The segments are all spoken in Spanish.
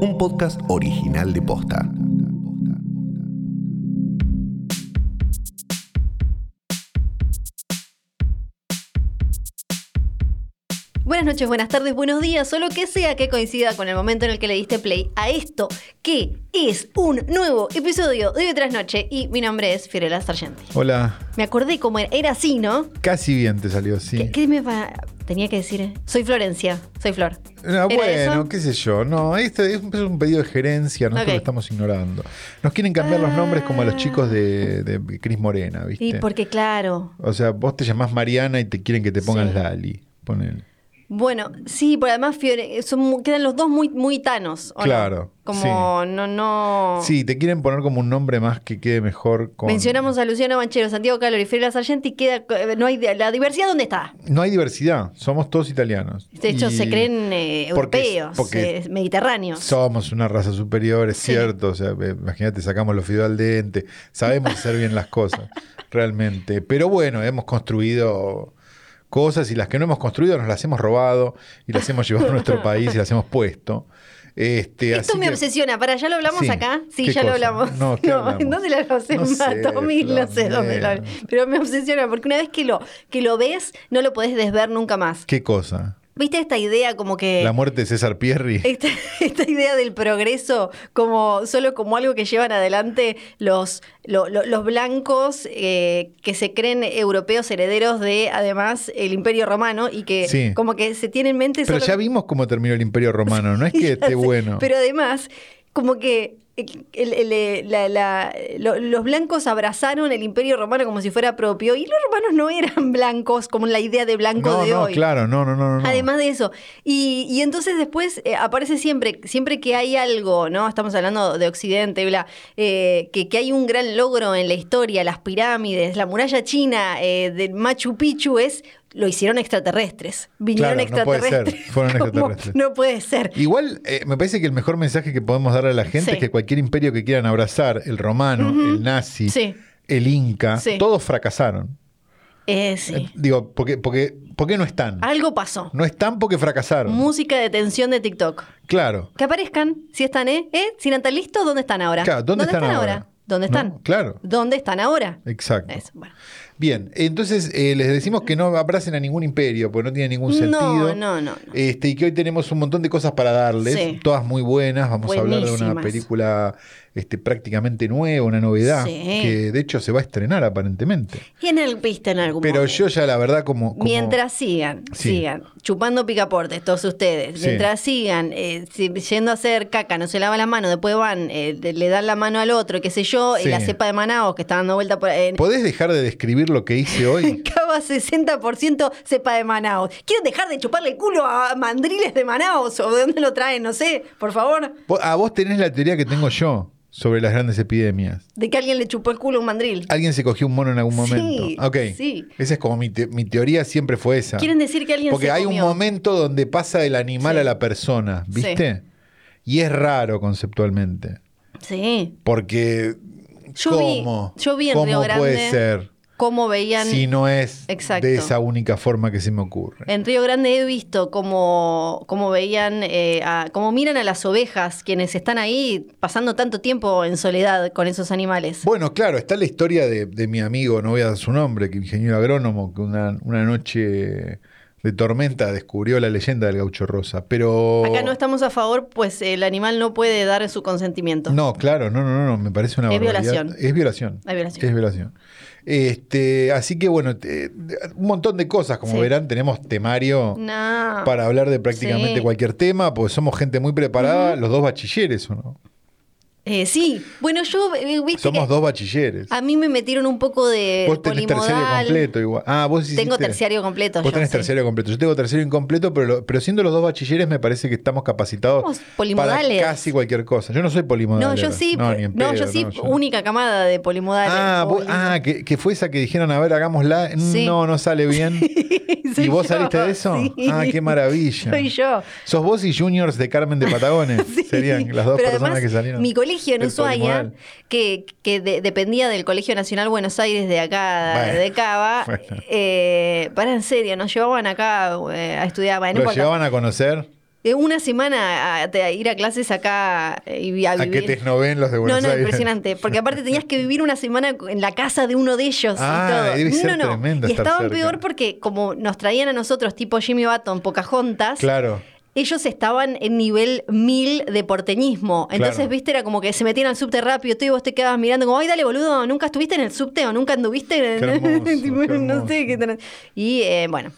un podcast original de Posta. Buenas noches, buenas tardes, buenos días, o lo que sea que coincida con el momento en el que le diste play a esto, que es un nuevo episodio de Hoy tras Noche. Y mi nombre es Fiorella Sargenti. Hola. Me acordé cómo era, era así, ¿no? Casi bien te salió, sí. ¿Qué, qué me va- tenía que decir? Soy Florencia, soy Flor. Ah, ¿Era bueno, qué sé yo. No, este es un, es un pedido de gerencia, nosotros lo estamos ignorando. Nos quieren cambiar los nombres como a los Ah. chicos de, de Cris Morena, ¿viste? Y porque claro, O sea, vos te llamás Mariana y te quieren que te pongan Sí. Lali. Ponele. Bueno, sí, pero además Fiore, son, mu- quedan los dos muy, muy tanos. ¿o no? Claro, Como no, no. Sí, te quieren poner como un nombre más que quede mejor con. Mencionamos a Luciano Manchero, Santiago Calori, Fiorella Sargenti, queda, eh, no hay, la diversidad, ¿dónde está? No hay diversidad, somos todos italianos. De hecho, Y se creen eh, europeos, porque eh, mediterráneos. Somos una raza superior, es Sí. cierto. O sea, eh, imagínate, sacamos los fideos al dente. Sabemos hacer bien las cosas, realmente. Pero bueno, hemos construido cosas y las que no hemos construido nos las hemos robado y las hemos llevado a nuestro país y las hemos puesto. Este, Esto así me que- obsesiona. ¿Para ya lo hablamos Sí. acá? Sí, ¿Qué ya lo cosa? hablamos. No, ¿qué hablamos? ¿Dónde lo hablamos? En No sé, Matomil, no sé dónde lo. Pero me obsesiona porque una vez que lo, que lo ves, no lo podés desver nunca más. ¿Qué cosa? ¿Viste esta idea como que... La muerte de César Pierri. Esta, esta idea del progreso como solo como algo que llevan adelante los, lo- lo- los blancos eh, que se creen europeos herederos de además el imperio romano y que Sí. como que se tiene en mente Pero solo- ya vimos cómo terminó el Imperio Romano. No es que esté bueno. Pero además, como que el- el- el- la- la- lo- los blancos abrazaron el imperio romano como si fuera propio y los romanos no eran blancos como la idea de blanco no, de no, hoy. claro, no, no, no, no. Además de eso. Y, y entonces después eh, aparece siempre, siempre que hay algo, ¿no? Estamos hablando de Occidente, bla, eh, que, que hay un gran logro en la historia, las pirámides, la muralla china eh, del Machu Picchu es. Lo hicieron extraterrestres. Vinieron Claro, no puede ser, extraterrestres. fueron extraterrestres. No puede ser. Igual, eh, me parece que el mejor mensaje que podemos darle a la gente Sí. es que cualquier imperio que quieran abrazar, el romano, el nazi, Sí. el inca, Sí. todos fracasaron. Eh, sí. Eh, digo, porque, porque, ¿por qué no están? Algo pasó. No están porque fracasaron. Música de tensión de TikTok. claro. Que aparezcan, si están, ¿eh? ¿Eh? Si no están listos, ¿dónde están ahora? Claro, ¿dónde están ahora? ¿Dónde No, están? claro. ¿Dónde están ahora? Exacto. Eso, bueno. Bien, entonces eh, les decimos que no abracen a ningún imperio, porque no tiene ningún sentido. no, no, no. Este, y que hoy tenemos un montón de cosas para darles, Sí. todas muy buenas. Vamos a hablar de una película este, prácticamente nueva, una novedad, Sí. que de hecho se va a estrenar aparentemente. Y en el viste en algún Pero momento. yo ya la verdad como... como- Mientras sigan, Sí. sigan chupando picaportes, todos ustedes, Sí. mientras sigan eh, yendo a hacer caca, no se lavan las manos, después van, eh, le dan la mano al otro, qué sé yo, y la cepa de Manaos que está dando vuelta por en ¿Podés dejar de describir lo que hice hoy? Cava 60% cepa de Manaos. ¿Quieren dejar de chuparle el culo a mandriles de Manaos? ¿O de dónde lo traen? No sé, por favor. A vos tenés la teoría que tengo yo sobre las grandes epidemias. De que alguien le chupó el culo a un mandril. Alguien se cogió un mono en algún Sí, momento. Ok. sí. Esa es como mi, te- mi teoría siempre fue esa. Quieren decir que alguien Porque se hay comió. un momento donde pasa del animal Sí. a la persona, ¿viste? Y es raro conceptualmente. Sí. Porque. Yo vi- ¿Cómo? yo vi en ¿Cómo Río Grande puede ser ¿Cómo veían? si no es Exacto. de esa única forma que se me ocurre? En Río Grande he visto cómo, cómo veían, eh, a- cómo miran a las ovejas, quienes están ahí pasando tanto tiempo en soledad con esos animales. Bueno, claro, está la historia de, de mi amigo, no voy a dar su nombre, que ingeniero agrónomo, que una, una noche de tormenta descubrió la leyenda del gaucho rosa. Pero. Acá no estamos a favor, pues el animal no puede dar su consentimiento. No, claro, no, no, no, me parece una Es barbaridad. violación. Es violación. Es violación. Es violación. Este, así que bueno, te- un montón de cosas, como Sí. verán, tenemos temario No. para hablar de prácticamente Sí. cualquier tema, porque somos gente muy preparada, los dos bachilleres, ¿o no? Eh, sí, bueno, yo, eh, viste Somos dos bachilleres. a mí me metieron un poco de vos tenés terciario polimodal. completo igual. Ah, vos hiciste- Tengo terciario completo. Vos yo, tenés sí. terciario completo. Yo tengo terciario incompleto, pero, lo- pero siendo los dos bachilleres me parece que estamos capacitados Somos para polimodales. casi cualquier cosa. Yo no soy polimodal. No, yo sí, No, ni en no, pedo, yo sí, no, yo- única camada de polimodales. Ah, vos- ah que, que fue esa que dijeron, a ver, hagámosla. Sí. No, no sale bien. ¿Y vos yo, saliste de eso? sí. Ah, qué maravilla. Soy yo. Sos vos y Juniors de Carmen de Patagones. Sí. Serían las dos Pero personas que salieron. Mi colegio en del Ushuaia, que, que de- dependía del Colegio Nacional Buenos Aires de acá, Bueno, de Cava, bueno. eh, para en serio, nos llevaban acá eh, a estudiar. Bueno, no ¿Lo importa. llevaban a conocer? Eh, una semana a, a ir a clases acá y a ¿A vivir. qué esnoven los de Buenos no, no, Aires? impresionante. Porque aparte tenías que vivir una semana en la casa de uno de ellos Ah, y todo. debe ser no, no. tremendo Y estaban cerca. peor porque como nos traían a nosotros tipo Jimmy Button, Pocahontas, Claro. Ellos estaban en nivel mil de porteñismo. Entonces, Claro. viste, era como que se metían al subte rápido tú y vos te quedabas mirando como, ay, dale, boludo, ¿nunca estuviste en el subte o nunca anduviste? en el-?" hermoso, no sé qué. Y eh, bueno.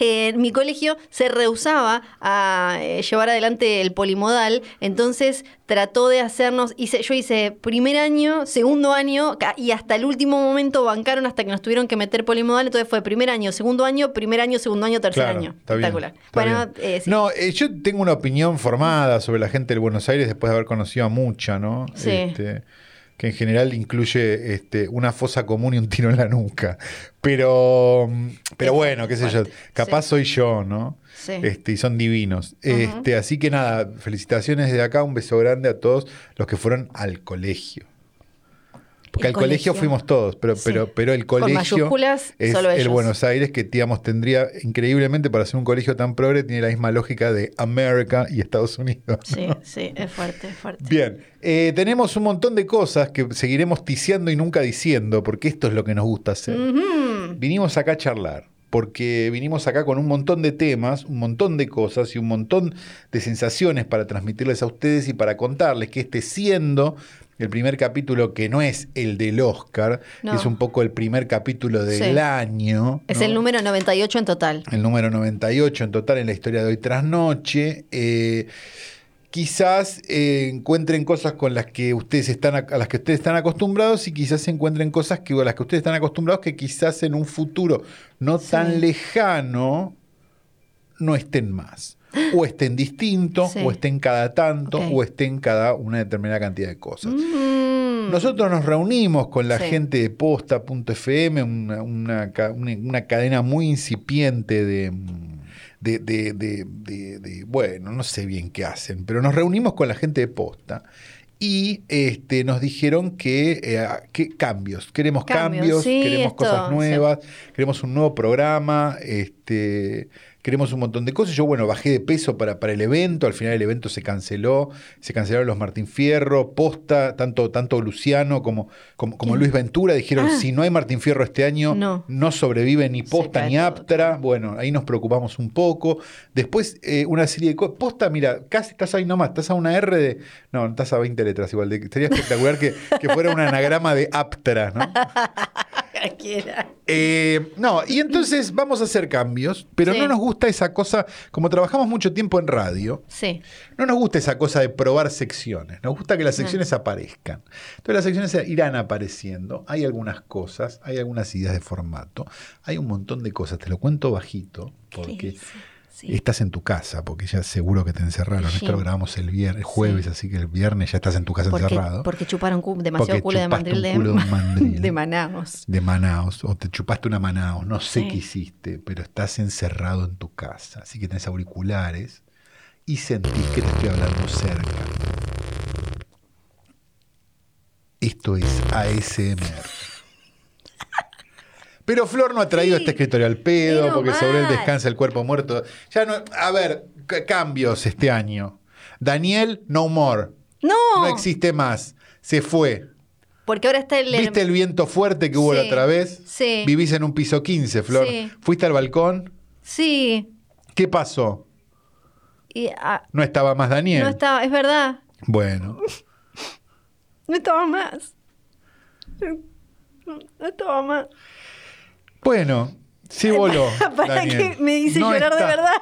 Eh, mi colegio se rehusaba a eh, llevar adelante el polimodal, entonces trató de hacernos, hice, yo hice primer año, segundo año y hasta el último momento bancaron hasta que nos tuvieron que meter polimodal, entonces fue primer año, segundo año, primer año, segundo año, tercer Claro, año. está bien, Espectacular. está bueno, bien. eh, sí. No, eh, yo tengo una opinión formada sobre la gente de Buenos Aires después de haber conocido a mucha, ¿no? Sí. Este, que en general incluye este, una fosa común y un tiro en la nuca. Pero, pero Es bueno, qué sé yo, capaz sí. soy yo, ¿no? Sí. Este, y son divinos. Este, así que nada, felicitaciones desde acá, un beso grande a todos los que fueron al colegio. Porque El al colegio. colegio. fuimos todos, pero, Sí. pero, pero el colegio mayúsculas, es solo el. Buenos Aires que digamos, tendría increíblemente para ser un colegio tan progre, tiene la misma lógica de América y Estados Unidos. Sí, sí, es fuerte, es fuerte. Bien, eh, tenemos un montón de cosas que seguiremos ticiando y nunca diciendo, porque esto es lo que nos gusta hacer. Vinimos acá a charlar, porque vinimos acá con un montón de temas, un montón de cosas y un montón de sensaciones para transmitirles a ustedes y para contarles que este siendo el primer capítulo que no es el del Oscar, No. es un poco el primer capítulo del Sí. año. Es ¿no? el número 98 en total. el número 98 en total en la historia de hoy tras noche. Eh, quizás eh, encuentren cosas con las que ustedes están a, a las que ustedes están acostumbrados y quizás encuentren cosas que a las que ustedes están acostumbrados que quizás en un futuro no Sí. tan lejano no estén más. O estén distintos, Sí. o estén cada tanto, o estén cada una determinada cantidad de cosas. Mm. Nosotros nos reunimos con la Sí. gente de posta.fm, una, una una- una cadena muy incipiente de, de, de- de- de- de- bueno, no sé bien qué hacen, pero nos reunimos con la gente de posta y este, nos dijeron que, eh, que cambios, queremos Cambios, cambios, sí, queremos esto, cosas sí. nuevas, queremos un nuevo programa, este, queremos un montón de cosas. Yo, bueno, bajé de peso para, para el evento, al final el evento se canceló, se cancelaron los Martín Fierro, Posta, tanto, tanto Luciano como, como, como Luis Ventura dijeron, Ah. si no hay Martín Fierro este año, No. no, sobrevive ni Posta ni todo. Aptra. Bueno, ahí nos preocupamos un poco. Después, eh, una serie de cosas. Posta, mira, casi estás ahí nomás, estás a una R de... No, estás a 20 letras igual. De, sería espectacular que, que fuera un anagrama de Aptra, ¿no? Cualquiera. Eh, no, y entonces vamos a hacer cambios, pero Sí. no nos gusta esa cosa, como trabajamos mucho tiempo en radio, Sí. no nos gusta esa cosa de probar secciones, nos gusta que las secciones aparezcan. Entonces las secciones irán apareciendo, hay algunas cosas, hay algunas ideas de formato, hay un montón de cosas, te lo cuento bajito, ¿Qué le porque? Sí. estás en tu casa, porque ya seguro que te encerraron, Sí. esto lo grabamos el viernes, el jueves, Sí. así que el viernes ya estás en tu casa porque, encerrado. porque chuparon demasiado Porque culo de mandril de, culo de mandril. de Manaos. de Manaos, o te chupaste una Manaos, no sé qué hiciste, pero estás encerrado en tu casa, así que tenés auriculares y sentís que te estoy hablando cerca. Esto es ASMR. Pero Flor no ha traído Sí. este escritorio al pedo, porque sobre él descansa el cuerpo muerto. Ya no, a ver, cambios este año. Daniel, no more. No, No existe más. Se fue. porque ahora está el... ¿Viste el viento fuerte que hubo la otra vez? sí. Vivís en un piso 15, Flor. Sí. ¿Fuiste al balcón? Sí. ¿Qué pasó? Y, ah, No estaba más Daniel. no estaba, es verdad. Bueno, No estaba más. No estaba más. Bueno, sí voló. Para Daniel. que me hice No llorar de está. verdad.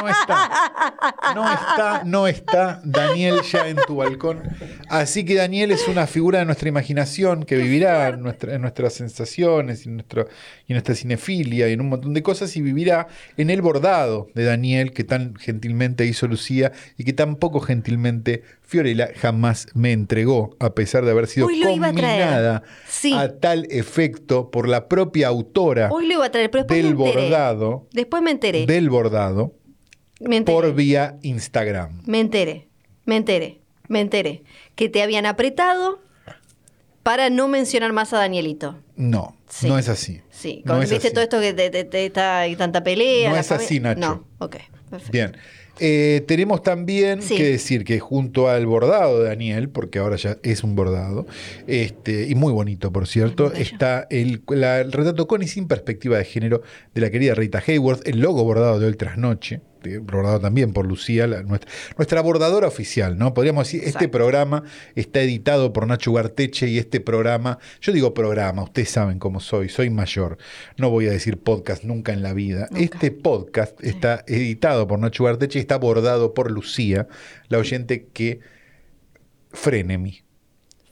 No está. No está, no está Daniel ya en tu balcón. Así que Daniel es una figura de nuestra imaginación que vivirá en, nuestra- en nuestras sensaciones y en, nuestro, y en nuestra cinefilia y en un montón de cosas y vivirá en el bordado de Daniel que tan gentilmente hizo Lucía y que tan poco gentilmente Fiorella jamás me entregó, a pesar de haber sido a combinada Sí. a tal efecto por la propia autora Hoy lo iba a traer, pero después del me enteré. bordado, Después me enteré. del bordado me enteré. por vía Instagram. Me enteré. Me enteré. Me enteré. Que te habían apretado para no mencionar más a Danielito. No, Sí. no es así. Sí. No Con- es ¿Viste así. todo esto que te, te- te- está hay tanta pelea? No es así? Nacho. No, ok. Perfecto. Bien. Eh, tenemos también Sí. que decir que junto al bordado de Daniel, porque ahora ya es un bordado, este, y muy bonito, por cierto, está el, la- el retrato con y sin perspectiva de género de la querida Rita Hayworth, el logo bordado de hoy tras noche, de- bordado también por Lucía, la- nuestra, nuestra bordadora oficial, ¿no? Podríamos decir, este programa está editado por Nacho Garteche y este programa, yo digo programa, ustedes saben cómo soy, soy mayor, no voy a decir podcast nunca en la vida. Nunca. Este podcast está editado por Nacho Garteche y está bordado por Lucía, la oyente que frenemy.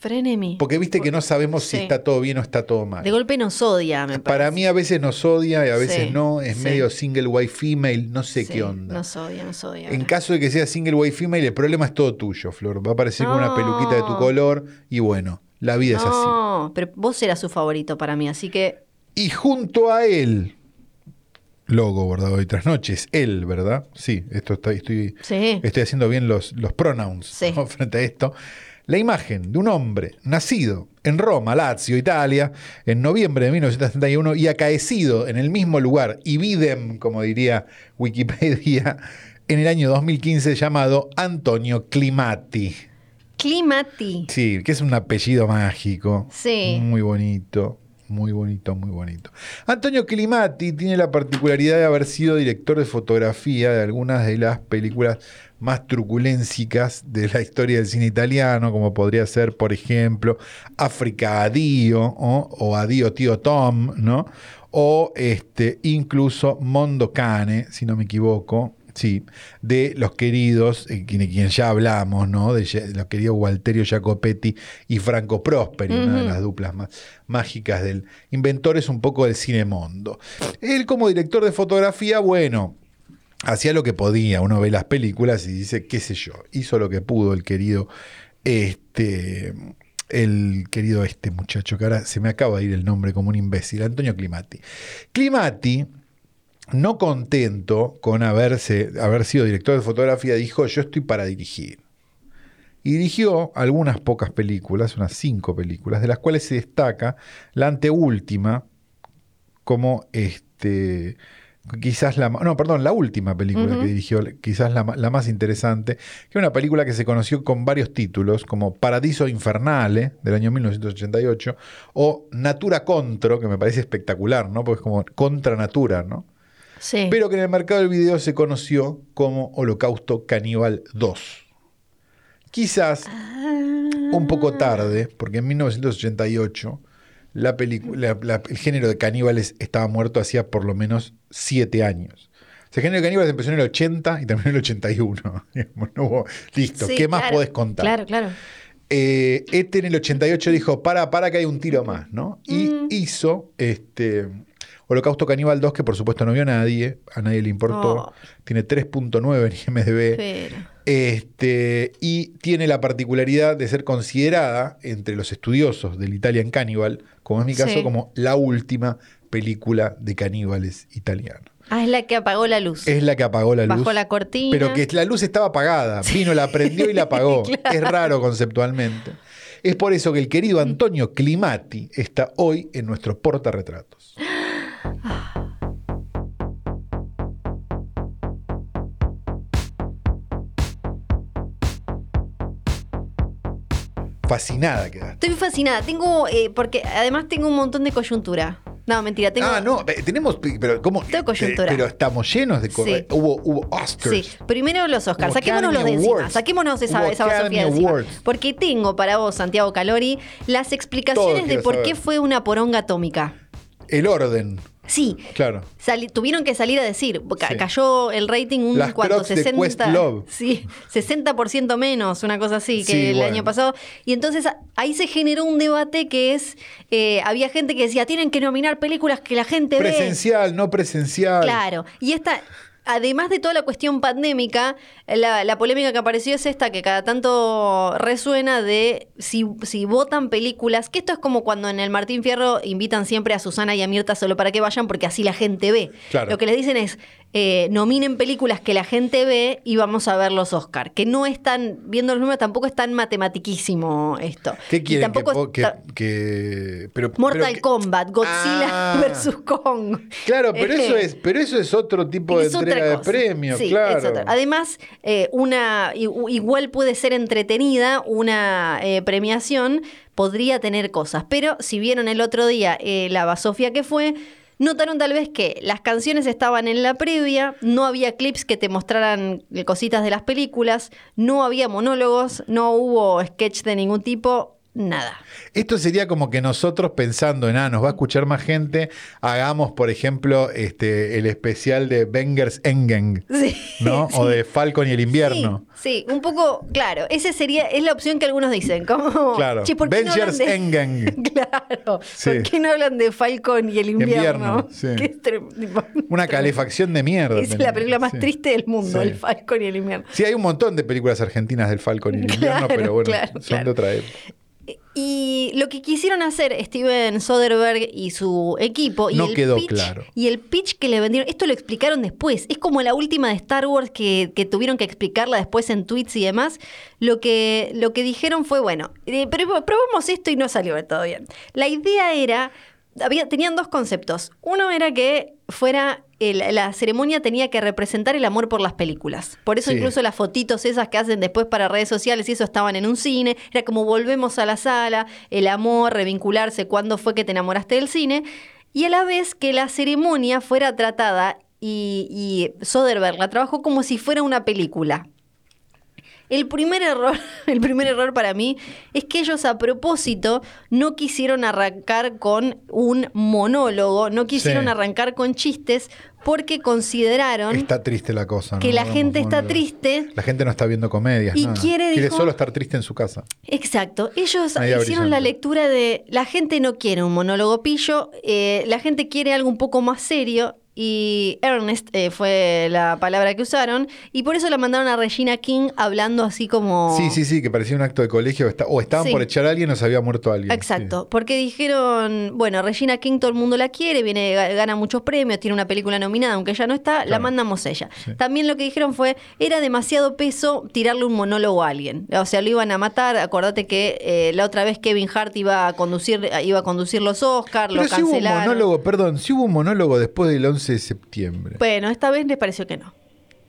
Frenemy. Porque viste que no sabemos si Sí. está todo bien o está todo mal. De golpe nos odia, me Para parece. mí a veces nos odia y a veces Sí, no, es sí. medio single white female, no sé qué onda. Nos odia, nos odia. En caso de que sea single white female, el problema es todo tuyo, Flor. Va a aparecer con una peluquita de tu color y bueno, la vida es así. No, pero vos eras su favorito para mí, así que Y junto a él, logo bordado hoy tras noches, él, ¿verdad? Sí, esto está, estoy, sí. estoy haciendo bien los, los pronouns frente a esto. La imagen de un hombre nacido en Roma, Lazio, Italia, en noviembre de 1971 y acaecido en el mismo lugar, y videm, como diría Wikipedia, en el año 2015 llamado Antonio Climati. Climati. Sí, que es un apellido mágico. Sí. Muy bonito, muy bonito, muy bonito. Antonio Climati tiene la particularidad de haber sido director de fotografía de algunas de las películas más truculencicas de la historia del cine italiano, como podría ser, por ejemplo, África Adio o, o Tío Tom, ¿no? O este, incluso Mondo Cane, si no me equivoco, Sí, de los queridos, eh, quien, quien ya hablamos, ¿no? De, los queridos Walterio Jacopetti y Franco Prosperi, una de las duplas más mágicas del inventores un poco del cine mondo. Él como director de fotografía, bueno, hacía lo que podía, uno ve las películas y dice, qué sé yo, hizo lo que pudo el querido, este, el querido este muchacho, que ahora se me acaba de ir el nombre como un imbécil, Antonio Climati. Climati, no contento con haberse, haber sido director de fotografía, dijo, yo estoy para dirigir. Y dirigió algunas pocas películas, unas cinco películas, de las cuales se destaca la anteúltima como este quizás la no perdón la última película que dirigió quizás la, la más interesante que es una película que se conoció con varios títulos como Paradiso Infernale del año 1988 o Natura Contro que me parece espectacular no porque es como contra natura no Sí. pero que en el mercado del video se conoció como Holocausto Caníbal 2 quizás un poco tarde, porque en 1988 la la- la- el género de caníbales estaba muerto hacía por lo menos siete años. O sea, el género de caníbales empezó en el 80 y terminó en el 81. Digamos, no hubo- listo, Sí, ¿qué más podés contar? Claro, claro. Eh, este en el 88 dijo, para, para que hay un tiro más, ¿no? Y Mm. hizo este Holocausto Caníbal 2, que por supuesto no vio a nadie, a nadie le importó. Oh. Tiene 3.9 en IMDb. Pero. Este, y tiene la particularidad de ser considerada entre los estudiosos del Italian Cannibal, como es mi caso, Sí. como la última película de caníbales italianos. Ah, es la que apagó la luz. Es la que apagó la luz. Bajó la cortina. Pero que la luz estaba apagada. Vino, la prendió y la apagó. Claro. Es raro conceptualmente. Es por eso que el querido Antonio Climati está hoy en nuestro portarretratos. Fascinada quedaste. Estoy fascinada. Tengo, eh, porque además tengo un montón de coyuntura. No, mentira, tengo. Ah, no, eh, tenemos, pero ¿cómo? Tengo coyuntura. Pero estamos llenos de Sí. Hubo, hubo Oscars. Sí, primero los Oscars. Hubo Saquémonos los de encima. Awards. Saquémonos esa, Hubo esa basofía de encima. Porque tengo para vos, Santiago Calori, las explicaciones de por saber. qué fue una poronga atómica. El orden, Sí. claro. sali- tuvieron que salir a decir, ca- Sí. cayó el rating un Las de 60, Questlove. sí, 60% menos, una cosa así que Sí, el bueno. año pasado. Y entonces ahí se generó un debate que es, eh, había gente que decía, tienen que nominar películas que la gente ve. Presencial, no presencial. Claro. Y esta, además de toda la cuestión pandémica, la, la polémica que apareció es esta que cada tanto resuena de si, si votan películas, que esto es como cuando en el Martín Fierro invitan siempre a Susana y a Mirta solo para que vayan, porque así la gente ve. Claro. Lo que les dicen es, eh, nominen películas que la gente ve y vamos a ver los Oscar. Que no es tan, viendo los números, tampoco es tan matematiquísimo esto. ¿Qué quieren? Tampoco po- que, pero, Mortal pero que- Kombat, Godzilla Ah. versus Kong. Claro, pero eso es, pero eso es otro tipo de entrega de premios, Sí, claro. Además, eh, una igual puede ser entretenida, una eh, premiación podría tener cosas. Pero si vieron el otro día eh, la basofia que fue, notaron tal vez que las canciones estaban en la previa, no había clips que te mostraran cositas de las películas, no había monólogos, no hubo sketch de ningún tipo, nada. Esto sería como que nosotros pensando en, ah, nos va a escuchar más gente, hagamos, por ejemplo, este, el especial de Bengers Engen, Sí, ¿no? O de Falcon y el invierno. Sí, sí, un poco, claro, ese sería, es la opción que algunos dicen, como, Claro, "Che, ¿por qué no de- Engen. Claro. ¿por qué no hablan de Falcon y el invierno? Invierno, es Una calefacción de mierda. Es la película más triste del mundo, el Falcon y el invierno. Sí, hay un montón de películas argentinas del Falcon y el invierno, pero bueno, claro, son claro. de otra época. Y lo que quisieron hacer Steven Soderbergh y su equipo y No el quedó pitch, claro. y el pitch que le vendieron, esto lo explicaron después, es como la última de Star Wars que, que tuvieron que explicarla después en tweets y demás. Lo que, lo que dijeron fue, bueno, eh, pero probamos esto y no salió todo bien. La idea era, había, tenían dos conceptos. Uno era que fuera, el- la ceremonia tenía que representar el amor por las películas. Por eso Sí. incluso las fotitos esas que hacen después para redes sociales y eso estaban en un cine. Era como volvemos a la sala, el amor, revincularse, cuándo fue que te enamoraste del cine. Y a la vez que la ceremonia fuera tratada y, y Soderbergh la trabajó como si fuera una película. El primer error, el primer error para mí es que ellos a propósito no quisieron arrancar con un monólogo, no quisieron Sí. arrancar con chistes porque consideraron Está triste la cosa. que la gente está triste. La gente no está viendo comedias. Y nada. quiere, dijo- solo estar triste en su casa. Exacto, ellos hicieron la lectura de la gente no quiere un monólogo pillo, eh, la gente quiere algo un poco más serio y Ernest eh, fue la palabra que usaron y por eso la mandaron a Regina King hablando así como... Sí, sí, sí, que parecía un acto de colegio. o estaban Sí. por echar a alguien o se había muerto alguien. Exacto, porque dijeron, bueno, Regina King todo el mundo la quiere, viene ga- gana muchos premios, tiene una película nominada, aunque ya no está, la mandamos ella. Sí. También lo que dijeron fue, era demasiado peso tirarle un monólogo a alguien. O sea, lo iban a matar. Acordate que eh, la otra vez Kevin Hart iba a conducir, iba a conducir los Oscars, lo si hubo un cancelaron. monólogo, perdón, si hubo un monólogo después del 11 de septiembre. Bueno, esta vez les pareció que no.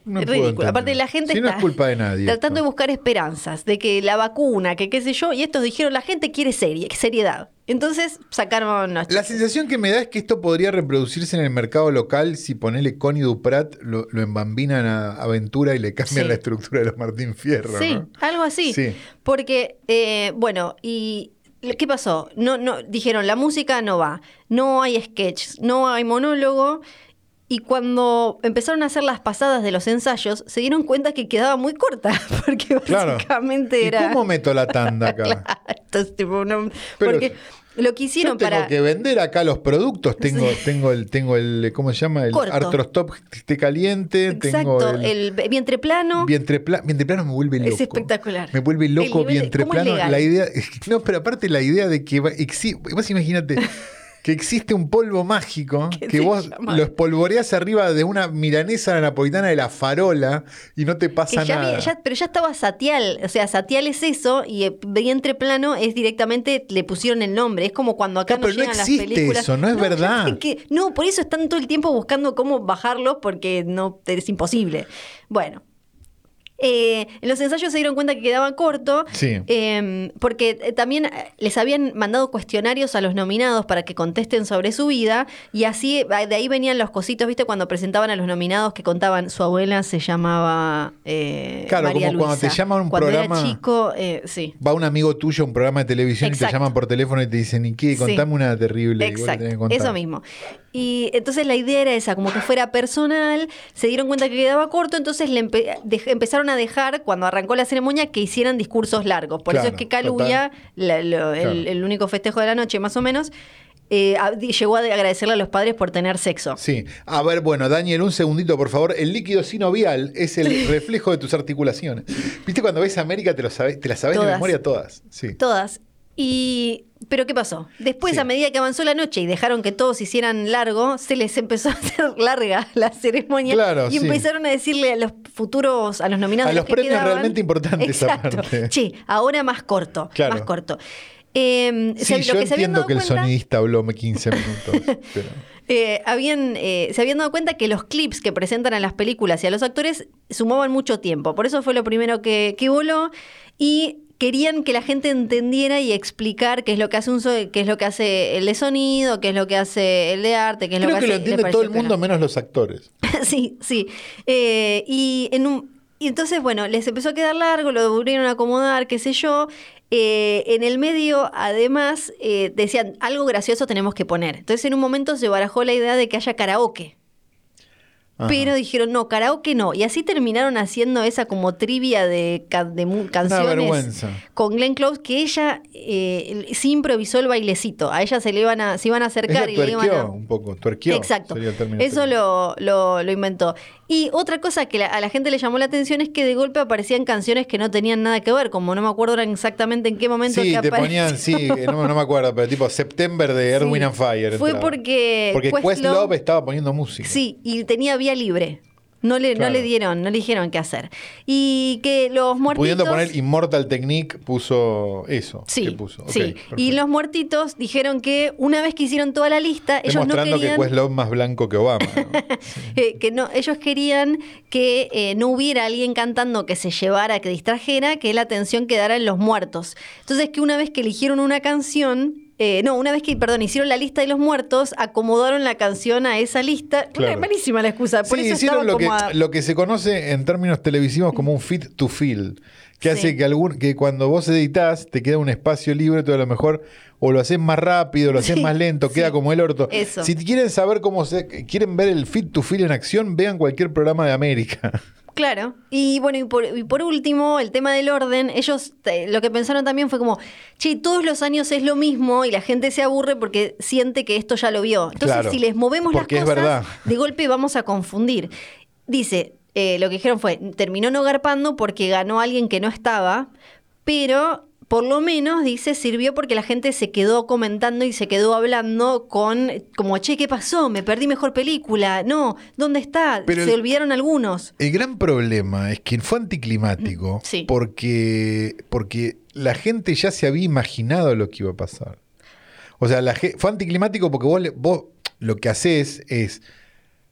No es ridículo. Aparte, la gente Si no está es culpa de nadie. tratando de buscar esperanzas, de que la vacuna, que qué sé yo, y estos dijeron, la gente quiere serie, seriedad. Entonces sacaron... los La sensación que me da es que esto podría reproducirse en el mercado local si ponele Connie Duprat, lo, lo embambinan a Aventura y le cambian Sí. la estructura de los Martín Fierro. Sí, ¿no? algo así. Sí. Porque, eh, bueno, y ¿qué pasó? No, no, dijeron, la música no va, no hay sketches, no hay monólogo. Y cuando empezaron a hacer las pasadas de los ensayos, se dieron cuenta que quedaba muy corta, porque Claro. básicamente ¿Y era... cómo meto la tanda acá? Claro, entonces, tipo, no- Pero porque lo que Yo hicieron tengo para... que vender acá los productos. Tengo, tengo el, tengo el, ¿cómo se llama? El Corto. artrostop que esté caliente. Exacto, tengo el, el, vientre plano. vientre, pla- vientre plano me vuelve loco. Es espectacular. Me vuelve El loco vientre ¿cómo es plano. La idea, no, pero aparte la idea de que va, vos imagínate que existe un polvo mágico ¿Qué que vos llama? lo espolvoreás arriba de una milanesa napolitana de la farola y no te Que pasa ya nada. había- ya- pero ya estaba Satial, o sea, Satial es eso y eh, vientre plano es directamente, le pusieron el nombre, es como cuando acá No, pero no llegan las existe películas. eso, no es ya verdad. que- no, por eso están todo el tiempo buscando cómo bajarlos porque no es imposible. Bueno. Eh, en los ensayos se dieron cuenta que quedaba corto, Sí. eh, porque eh, también eh, les habían mandado cuestionarios a los nominados para que contesten sobre su vida, y así eh, de ahí venían los cositos, ¿viste? Cuando presentaban a los nominados que contaban, su abuela se llamaba eh, Claro, María como cuando te llaman un Cuando programa- era chico, eh, sí. Va un amigo tuyo a un programa de televisión y te llaman por teléfono y te dicen, ¿y qué? Sí. Contame una terrible. Exacto, que eso mismo. Y entonces la idea era esa, como que fuera personal, se dieron cuenta que quedaba corto, entonces le empe- empezaron a dejar, cuando arrancó la ceremonia, que hicieran discursos largos. Por eso es que Caluya, la- el, el único festejo de la noche más o menos, eh, llegó a de- agradecerle a los padres por tener sexo. Sí. A ver, bueno, Daniel, un segundito, por favor. El líquido sinovial es el reflejo de tus articulaciones. ¿Viste cuando ves América te, lo sabes, te las sabes de memoria todas? Sí. Todas. Y. Pero ¿qué pasó? Después, Sí. a medida que avanzó la noche y dejaron que todos hicieran largo, se les empezó a hacer larga la ceremonia. Claro, y sí. empezaron a decirle a los futuros, a los nominados. A los que premios quedaban- realmente importantes Exacto. aparte. Sí, ahora más corto. Claro. Más corto. Eh, Sí, yo que entiendo el cuenta- sonidista habló 15 minutos. pero- eh, habían, eh, se habían dado cuenta que los clips que presentan a las películas y a los actores sumaban mucho tiempo. Por eso fue lo primero que, que voló y querían que la gente entendiera y explicar qué es lo que hace un qué es lo que hace el de sonido, qué es lo que hace el de arte, qué es Creo lo que que lo hace. entiende todo el mundo menos los actores. sí, sí. Eh, y en un y entonces, bueno, les empezó a quedar largo, lo volvieron a acomodar, qué sé yo. Eh, en el medio, además, eh, decían, algo gracioso tenemos que poner. Entonces, en un momento se barajó la idea de que haya karaoke. Ajá. Pero dijeron, no, karaoke no. Y así terminaron haciendo esa como trivia de, de canciones con Glenn Close, que ella eh, sí improvisó el bailecito. A ella se le iban a, se iban a acercar Ella y le iban a... un poco, tuerqueó. Exacto. sería el término Eso lo, lo, lo inventó. Y otra cosa que la- a la gente le llamó la atención es que de golpe aparecían canciones que no tenían nada que ver, como no me acuerdo exactamente en qué momento Sí, que te ponían, sí, eh, no, no me acuerdo, pero tipo September de Sí. Wind and Fire. Fue entraba. porque Porque Questlove- Questlove estaba poniendo música. Sí, y tenía libre. No le, Claro. no le dieron, no le dijeron qué hacer. Y que los muertitos... Pudiendo poner Immortal Technique, puso eso. Sí, que puso. Sí. Y los muertitos dijeron que una vez que hicieron toda la lista, ellos no Demostrando querían... que Questlove es más blanco que Obama. ¿no? Eh, que no, ellos querían que eh, no hubiera alguien cantando que se llevara, que distrajera, que la atención quedara en los muertos. Entonces que una vez que eligieron una canción, eh, no, una vez que, perdón, hicieron la lista de los muertos, acomodaron la canción a esa lista. Claro. Malísima la excusa, por Sí, eso hicieron lo que, como a- lo que se conoce en términos televisivos como un fit to fill, que Sí. hace que, algún, que cuando vos editas te queda un espacio libre, tú a lo mejor o lo haces más rápido, lo haces Sí, más lento, queda como el orto. Eso. Si quieren saber cómo se quieren ver el fit to fill en acción, vean cualquier programa de América. Claro. Y bueno, y por, y por último, el tema del orden, ellos eh, lo que pensaron también fue como, che, todos los años es lo mismo y la gente se aburre porque siente que esto ya lo vio. Entonces, Claro, si les movemos las cosas, verdad. de golpe vamos a confundir. Dice, eh, lo que dijeron fue, terminó no garpando porque ganó alguien que no estaba, pero por lo menos, dice, sirvió porque la gente se quedó comentando y se quedó hablando con, como, che, ¿qué pasó? Me perdí mejor película. No, ¿dónde está? Pero se el- olvidaron algunos. El gran problema es que fue anticlimático Sí. porque, porque la gente ya se había imaginado lo que iba a pasar. O sea, la, fue anticlimático porque vos lo que haces es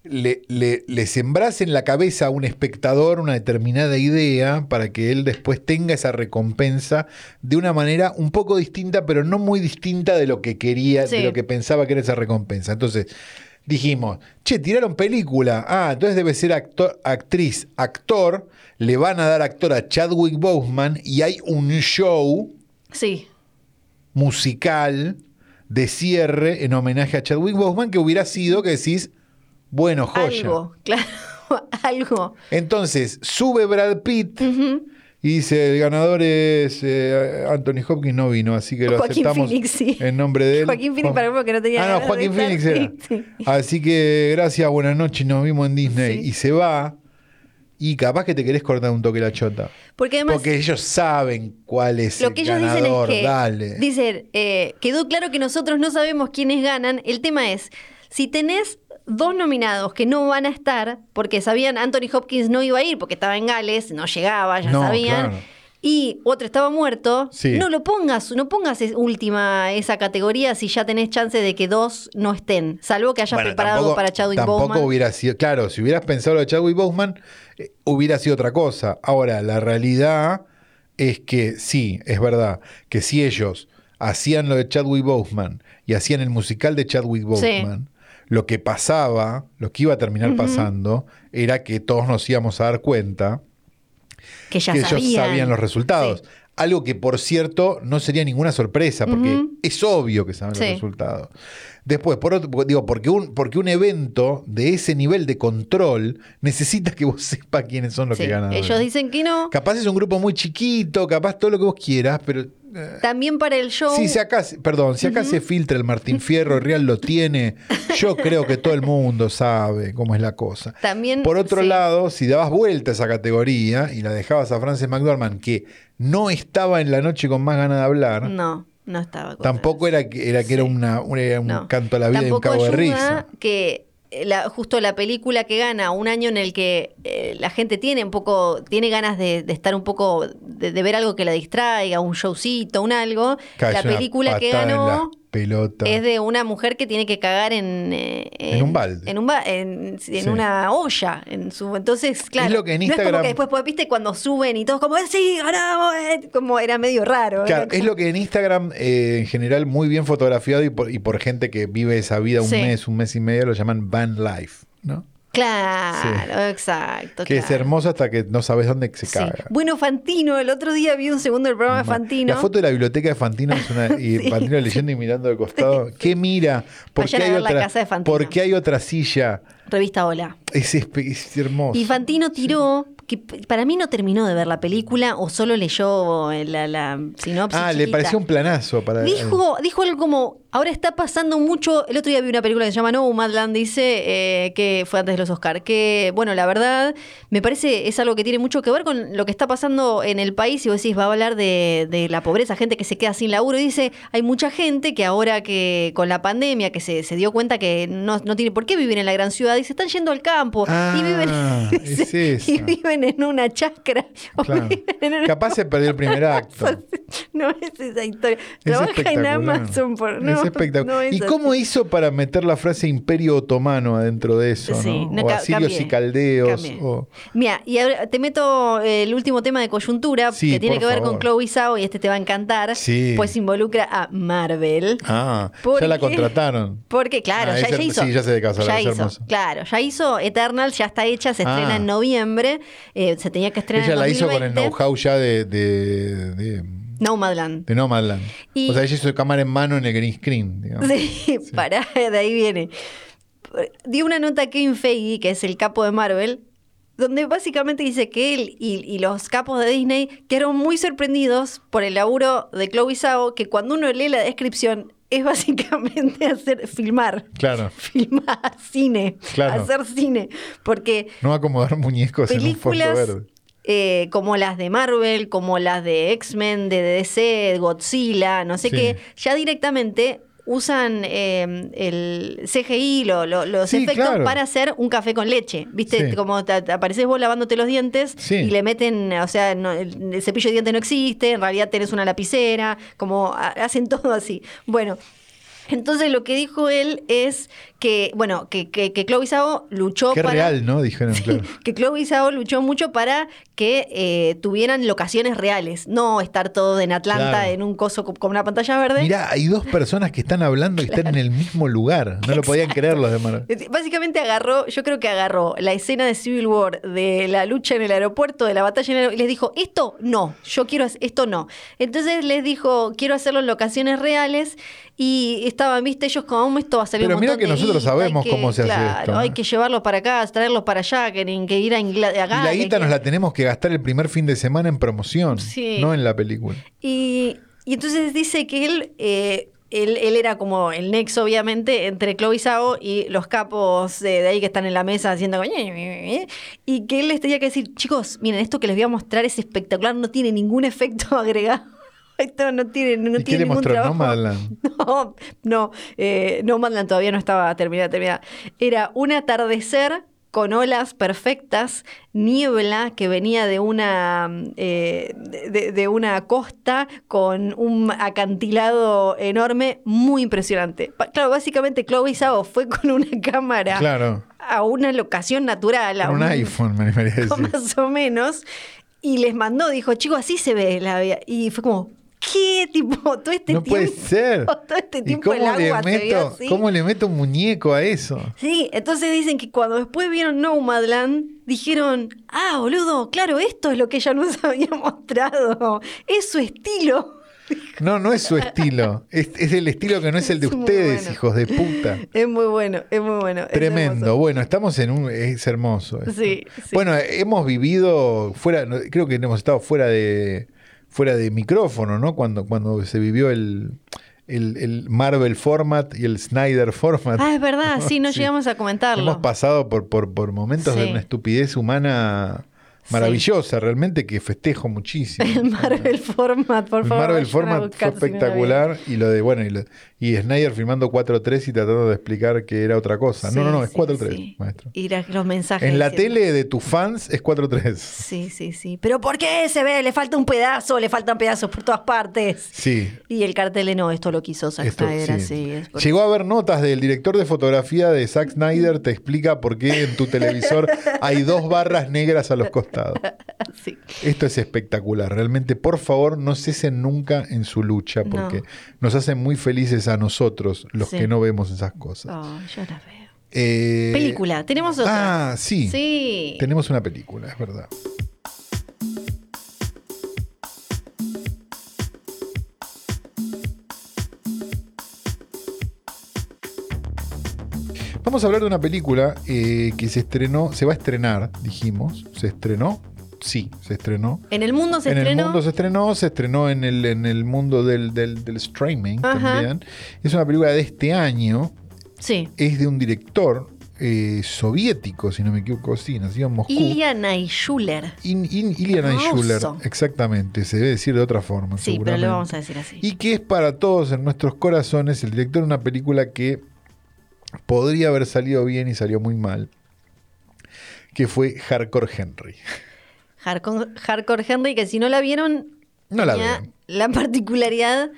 le, le, le sembrás en la cabeza a un espectador una determinada idea para que él después tenga esa recompensa de una manera un poco distinta, pero no muy distinta de lo que quería, Sí. de lo que pensaba que era esa recompensa. Entonces, dijimos, che, tiraron película. Ah, entonces debe ser actor, actriz, actor. Le van a dar actor a Chadwick Boseman y hay un show Sí. musical de cierre en homenaje a Chadwick Boseman que hubiera sido que decís, bueno, joya. Algo, claro, algo. Entonces, sube Brad Pitt y dice, el ganador es eh, Anthony Hopkins, no vino, así que lo Joaquín aceptamos Phoenix, sí. en nombre de él. Joaquín Phoenix para que no tenía Ah, no, Joaquín Phoenix era. sí, sí. Así que gracias, buenas noches, nos vimos en Disney. Sí. Y se va. Y capaz que te querés cortar un toque la chota. Porque además Porque ellos saben cuál es lo el que ellos ganador, dicen es que dale. dicen, eh, quedó claro que nosotros no sabemos quiénes ganan. El tema es, si tenés dos nominados que no van a estar, porque sabían Anthony Hopkins no iba a ir porque estaba en Gales, no llegaba, ya No, sabían. claro. Y otro estaba muerto, Sí. no lo pongas, no pongas es- última esa categoría si ya tenés chance de que dos no estén, salvo que hayas Bueno, preparado tampoco- para Chadwick Tampoco Boseman. hubiera sido. Claro, si hubieras pensado lo de Chadwick Boseman, eh, hubiera sido otra cosa. Ahora, la realidad es que sí, es verdad, que si ellos hacían lo de Chadwick Boseman y hacían el musical de Chadwick Boseman, lo que pasaba, lo que iba a terminar pasando, era que todos nos íbamos a dar cuenta que ya que ellos sabían. sabían los resultados. Sí. Algo que, por cierto, no sería ninguna sorpresa, porque es obvio que saben Sí. los resultados. Después, por otro, digo, porque un, porque un evento de ese nivel de control necesita que vos sepas quiénes son los Sí, que ganan. Ellos dicen que no. Capaz es un grupo muy chiquito, capaz todo lo que vos quieras, pero. También para el show. Sí, si acá, perdón, si acá se filtra el Martín Fierro, el Real lo tiene, yo creo que todo el mundo sabe cómo es la cosa. También, Por otro sí. lado, si dabas vuelta a esa categoría y la dejabas a Frances McDormand, que no estaba en la noche con más ganas de hablar, No, no estaba. Tampoco era que era, que era, una, un- era un No. canto a la vida y un Tampoco cabo de risa. que la- justo la película que gana, un año en el que eh, la gente tiene un poco, tiene ganas de, de estar un poco, de, de ver algo que la distraiga, un showcito, un algo. La película que ganó las pelotas. es de una mujer que tiene que cagar en, eh, En un balde. en, un ba- en, en Sí. una olla en su entonces claro lo que en no es como Instagram- que después pues, viste cuando suben y todos como "Eh, sí ganamos eh", como era medio raro Claro, es lo que en Instagram, eh, en general, muy bien fotografiado y por, y por gente que vive esa vida un Sí. mes, un mes y medio, lo llaman van life, ¿no? Claro exacto Que es claro. hermoso hasta que no sabes dónde se Sí. caga. Bueno, Fantino, el otro día vi un segundo del programa de Fantino. La foto de la biblioteca de Fantino es una. Y Sí. Fantino leyendo y mirando de costado. ¿Qué mira? ¿Por Vayan qué hay ver la otra, casa de Fantino. ¿Por qué hay otra silla? Revista Hola. Es, es hermoso. Y Fantino tiró, que para mí no terminó de ver la película o solo leyó eh, la, la sinopsis. ah, le pareció un planazo para. Dijo, dijo algo como, ahora está pasando mucho, el otro día vi una película que se llama Nomadland, dice, eh, que fue antes de los Oscar, que, bueno, la verdad, me parece, es algo que tiene mucho que ver con lo que está pasando en el país, y vos decís, va a hablar de, de la pobreza, gente que se queda sin laburo, y dice, hay mucha gente que ahora que con la pandemia, que se, se dio cuenta que no, no tiene por qué vivir en la gran ciudad, y se están yendo al campo, Ah, y viven, es esa. y viven en una chacra. Claro. una- Capaz se perdió el primer acto. no es esa historia. Es Trabaja en. Amazon por. No, es espectacular. no es ¿Y cómo hizo para meter la frase imperio otomano adentro de eso? Sí, ¿no? no, o asirios cambié, y caldeos. o- Mira, y ahora te meto eh, el último tema de coyuntura Sí, que tiene que ver favor. con Chloe Zhao y este te va a encantar. Sí. Pues involucra a Marvel. Ah, ¿Por ya la contrataron. Porque, claro, Ah, ya, es ya hizo. sí, ya sé de qué vas a hablar, ya hizo. Claro, ya hizo Eternal, ya está hecha, se estrena Ah. en noviembre. Eh, se tenía que estrenar Ella en la hizo con el 2020. know-how ya de, de, de, Nomadland. de Nomadland. Y- O sea, ella hizo cámara en mano en el green screen. digamos. Sí, pará, de ahí viene. Dio una nota a Kevin Feige, que es el capo de Marvel, donde básicamente dice que él y, y los capos de Disney quedaron muy sorprendidos por el laburo de Chloe Zhao, que cuando uno lee la descripción es básicamente hacer filmar. Claro. Filmar cine, Claro. hacer cine, porque No acomodar muñecos en un fondo películas verde. eh, como las de Marvel, como las de X-Men, de DC, Godzilla, no sé Sí. qué, ya directamente usan eh, el CGI, lo- lo- los Sí, efectos claro. para hacer un café con leche. ¿Viste? Sí. Como te, te apareces vos lavándote los dientes Sí. y le meten, o sea, no- el, el cepillo de dientes no existe, en realidad tenés una lapicera, como ha- hacen todo así. Bueno. Entonces lo que dijo él es que, bueno, que, que, que Chloe Zhao luchó Qué para real, ¿no? Dijeron, claro. que Chloe Zhao luchó mucho para que eh, tuvieran locaciones reales, no estar todo en Atlanta Claro. en un coso co- con una pantalla verde. Mirá, hay dos personas que están hablando y están en el mismo lugar. No lo podían creer los demás. Básicamente agarró, yo creo que agarró la escena de Civil War, de la lucha en el aeropuerto, de la batalla en el aeropuerto, y les dijo, esto no, yo quiero, esto no. Entonces les dijo, quiero hacerlo en locaciones reales, y estaban, viste, ellos como, esto va a salir Pero un mira montón que de nosotros hay sabemos que- cómo se hace esto, hay ¿eh? que llevarlos para acá, traerlos para allá, que, que ir a Inglaterra. Y la guita nos la tenemos que gastar el primer fin de semana en promoción, Sí. no en la película. Y, y entonces dice que él, eh, él, él era como el nexo, obviamente, entre Chloe Zhao y los capos de, de ahí que están en la mesa haciendo... como, Y que él les tenía que decir, chicos, miren, esto que les voy a mostrar es espectacular, no tiene ningún efecto agregado. Esto no tiene, no ¿Y tiene ningún trabajo. Nomadland. No, no, eh, Nomadland todavía no estaba terminada, terminada. Era un atardecer con olas perfectas, niebla que venía de una, eh, de, de una costa con un acantilado enorme, muy impresionante. Claro, básicamente Chloe Zhao fue con una cámara Claro, a una locación natural, a con un iPhone, me decir. más o menos, y les mandó, dijo, chicos, así se ve la vida. Y fue como, ¿qué? Tipo, todo este No tiempo. puede ser. Todo este ¿Y tiempo el cómo le, se veía meto, así. cómo le meto un muñeco a eso? Sí, entonces dicen que cuando después vieron Nomadland, dijeron, ah, boludo, claro, esto es lo que ella nos había mostrado. Es su estilo. No, no es su estilo. Es, es el estilo que no es el de Es ustedes, bueno. hijos de puta. Es muy bueno, es muy bueno. Tremendo. Bueno, estamos en un. Es hermoso. Sí, sí. Bueno, hemos vivido fuera. Creo que hemos estado fuera de fuera de micrófono, ¿no? Cuando, cuando se vivió el, el, el Marvel format y el Snyder format. Ah, es verdad, sí, no Sí. llegamos a comentarlo. Hemos pasado por, por, por momentos de una estupidez humana maravillosa, realmente que festejo muchísimo. El Marvel Format, por El favor. Marvel Format fue espectacular y lo de, bueno, y, lo- y Snyder filmando 4.3 y tratando de explicar que era otra cosa. no, no, no, es 4.3, sí, sí. maestro. Y los mensajes. En la tele de tus fans es 4.3. Sí, sí, sí. Pero ¿por qué se ve? Le falta un pedazo, le faltan pedazos por todas partes. Sí. Y el cartel no, esto lo quiso Zack Esto, Snyder sí. así. es Llegó a haber notas del director de fotografía de Zack Snyder, te explica por qué en tu televisor hay dos barras negras a los costados. Sí. Esto es espectacular, realmente por favor no cesen nunca en su lucha porque No. nos hacen muy felices a nosotros los Sí. que no vemos esas cosas. Oh, yo la veo. Eh, Película, tenemos otra. Ah, sí. Sí. Tenemos una película, es verdad. Vamos a hablar de una película eh, que se estrenó, se va a estrenar, dijimos. ¿Se estrenó? Sí, se estrenó. En el mundo se en estrenó. el mundo se estrenó, se estrenó en el, en el mundo del, del- del streaming Ajá. también. Es una película de este año, Sí. es de un director eh, soviético, si no me equivoco, sí, nacido en Moscú. Ilya Naishuller. In, in- Ilya Naishuller, Ruso. exactamente, se debe decir de otra forma. Sí, pero seguramente. lo vamos a decir así. Y que es para todos en nuestros corazones el director de una película que podría haber salido bien y salió muy mal, que fue Hardcore Henry. Hardcore, Hardcore Henry, que si no la vieron, No la la particularidad.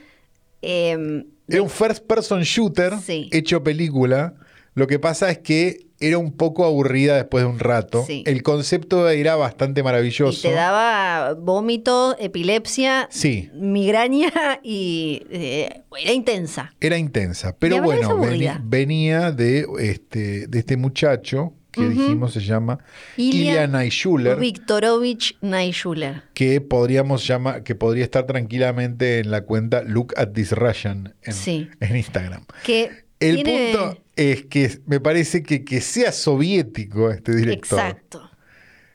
eh, Era un first person shooter Sí. hecho película. Lo que pasa es que era un poco aburrida después de un rato. Sí. El concepto era bastante y maravilloso. te daba vómito, epilepsia, Sí. migraña y eh, era intensa. Era intensa, pero Y bueno, aburrida. venía de este, de este muchacho que dijimos se llama Ilya Naishuller, Viktorovich Naishuller. que podríamos llamar, que podría estar tranquilamente en la cuenta Look at this Russian en, Sí. en Instagram. Que El tiene- punto es que me parece que que sea soviético este director Exacto.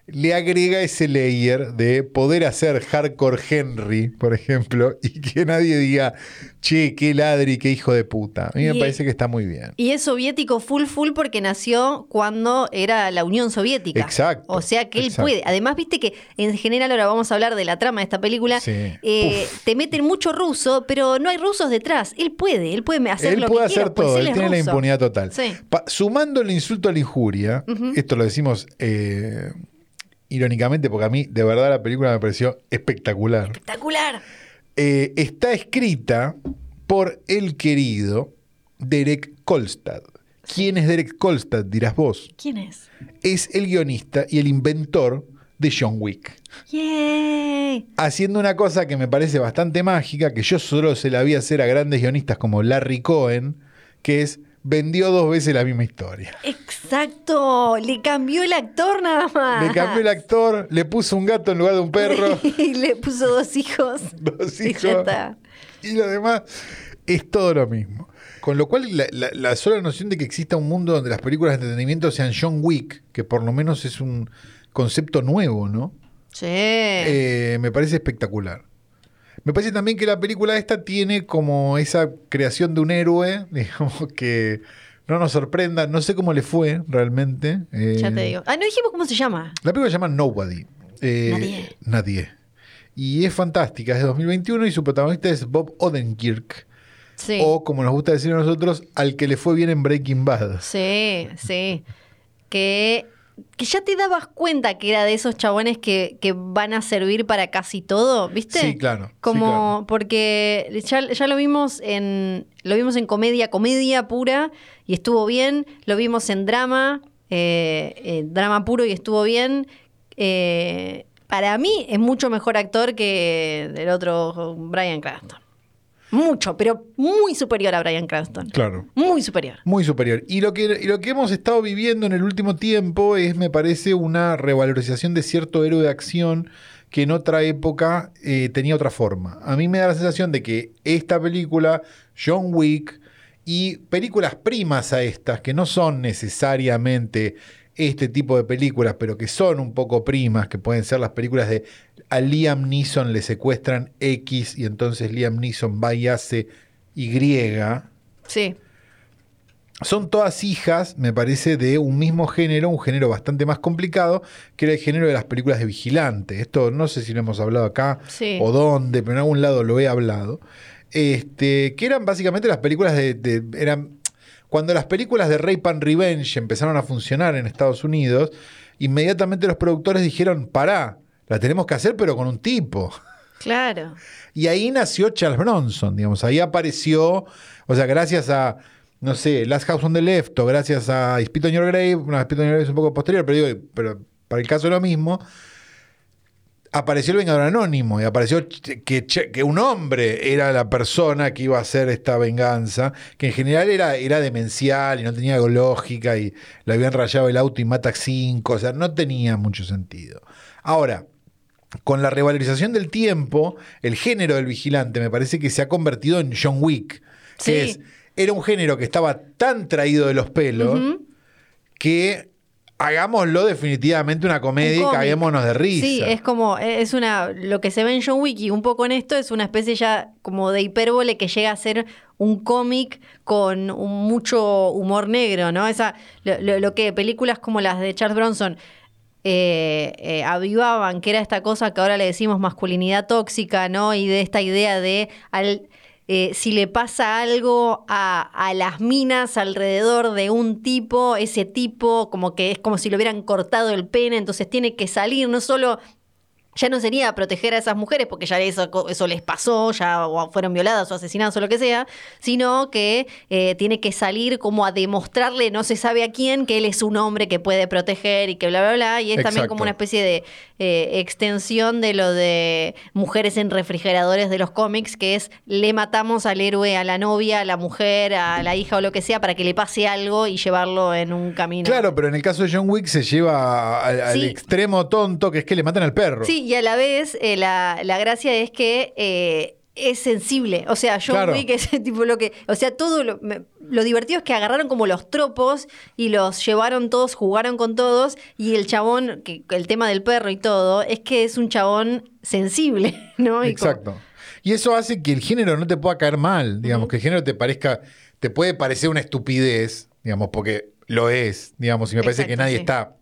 Le agrega ese layer de poder hacer hardcore Henry, por ejemplo, y que nadie diga, che, qué ladri, qué hijo de puta. A mí me parece que está muy bien. Y es soviético full full porque nació cuando era la Unión Soviética. Exacto, O sea que él exacto. puede. Además, viste que en general ahora vamos a hablar de la trama de esta película. Sí. eh, te meten mucho ruso, pero no hay rusos detrás. Él puede, él puede hacer Él lo puede que hacer quiera, pues todo, él tiene la impunidad total. Sí. Sumando el insulto a la injuria, esto lo decimos eh, irónicamente porque a mí de verdad la película me pareció espectacular. Espectacular. Eh, está escrita por el querido Derek Kolstad. ¿Quién es Derek Kolstad? Dirás vos. ¿Quién es? Es el guionista y el inventor de John Wick. ¡Yay! Haciendo una cosa que me parece bastante mágica, que yo solo se la vi hacer a grandes guionistas como Larry Cohen, que es vendió dos veces la misma historia. Exacto. Le cambió el actor nada más. Le cambió el actor, le puso un gato en lugar de un perro, y le puso dos hijos. dos Y hijos. está. Y lo demás es todo lo mismo. Con lo cual, la, la- la sola noción de que exista un mundo donde las películas de entretenimiento sean John Wick, que por lo menos es un concepto nuevo, ¿no? Sí. Eh, me parece espectacular. Me parece también que la película esta tiene como esa creación de un héroe, digamos, que no nos sorprenda. No sé cómo le fue realmente. Eh, ya te digo. Ah, no dijimos cómo se llama. La película se llama Nobody. Eh, Nadie. Nadie. Y es fantástica, es de 2021 y su protagonista es Bob Odenkirk. Sí. O, como nos gusta decir a nosotros, al que le fue bien en Breaking Bad. Sí, sí. Que, que ya te dabas cuenta que era de esos chabones que, que van a servir para casi todo, ¿viste? Sí, claro, sí, Como, claro. porque ya, ya lo vimos en. Lo vimos en comedia, comedia pura, y estuvo bien. Lo vimos en drama, eh, eh, drama puro y estuvo bien. Eh, para mí es mucho mejor actor que el otro Brian Cranston. Mucho, pero muy superior a Brian Cranston. Claro. Muy superior. Muy superior. Y lo, que, y lo que hemos estado viviendo en el último tiempo es, me parece, una revalorización de cierto héroe de acción que en otra época eh, tenía otra forma. A mí me da la sensación de que esta película, John Wick y películas primas a estas, que no son necesariamente este tipo de películas, pero que son un poco primas, que pueden ser las películas de a Liam Neeson le secuestran X y entonces Liam Neeson va y hace Y, Sí. son todas hijas, me parece, de un mismo género, un género bastante más complicado, que era el género de las películas de vigilante. Esto no sé si lo hemos hablado acá Sí. o dónde, pero en algún lado lo he hablado. Este, que eran básicamente las películas de, de- eran cuando las películas de Rape and Revenge empezaron a funcionar en Estados Unidos, inmediatamente los productores dijeron, pará, la tenemos que hacer pero con un tipo. Claro. Y ahí nació Charles Bronson, digamos, ahí apareció, o sea, gracias a, no sé, Last House on the Left, o gracias a Spit on Your Grave, bueno, Spit on Your Grave es un poco posterior, pero digo, pero para el caso es lo mismo, apareció el Vengador Anónimo y apareció que, un hombre era la persona que iba a hacer esta venganza, que en general era, era demencial y no tenía lógica y le habían rayado el auto y mata cinco, o sea, no tenía mucho sentido. Ahora, con la revalorización del tiempo, el género del vigilante me parece que se ha convertido en John Wick, que es, era un género que estaba tan traído de los pelos que hagámoslo definitivamente una comedia Un y caguémonos de risa. Sí, es como, es una, lo que se ve en John Wick y un poco en esto es una especie ya como de hipérbole que llega a ser un cómic con un mucho humor negro, ¿no? Esa, lo, lo- lo que películas como las de Charles Bronson eh, eh, avivaban, que era esta cosa que ahora le decimos masculinidad tóxica, ¿no? Y de esta idea de al, eh, si le pasa algo a, a las minas alrededor de un tipo, ese tipo como que es como si le hubieran cortado el pene, entonces tiene que salir, no solo ya no sería proteger a esas mujeres porque ya eso, eso les pasó, ya o fueron violadas o asesinadas o lo que sea, sino que eh, tiene que salir como a demostrarle, no se sabe a quién, que él es un hombre que puede proteger y que bla, bla, bla. Y es también como una especie de eh, extensión de lo de mujeres en refrigeradores de los cómics, que es le matamos al héroe, a la novia, a la mujer, a la hija o lo que sea, para que le pase algo y llevarlo en un camino. Claro, pero en el caso de John Wick se lleva al, extremo tonto que es que le matan al perro. Sí, y a la vez eh, la, la gracia es que eh, es sensible. O sea, John Claro. Wick es tipo lo que. O sea, todo lo, me- lo divertido es que agarraron como los tropos y los llevaron todos, jugaron con todos. Y el chabón, que el tema del perro y todo, es que es un chabón sensible, ¿no? Y como- Exacto. Y eso hace que el género no te pueda caer mal, digamos, que el género te parezca, te puede parecer una estupidez, digamos, porque lo es, digamos, y me parece que nadie sí. está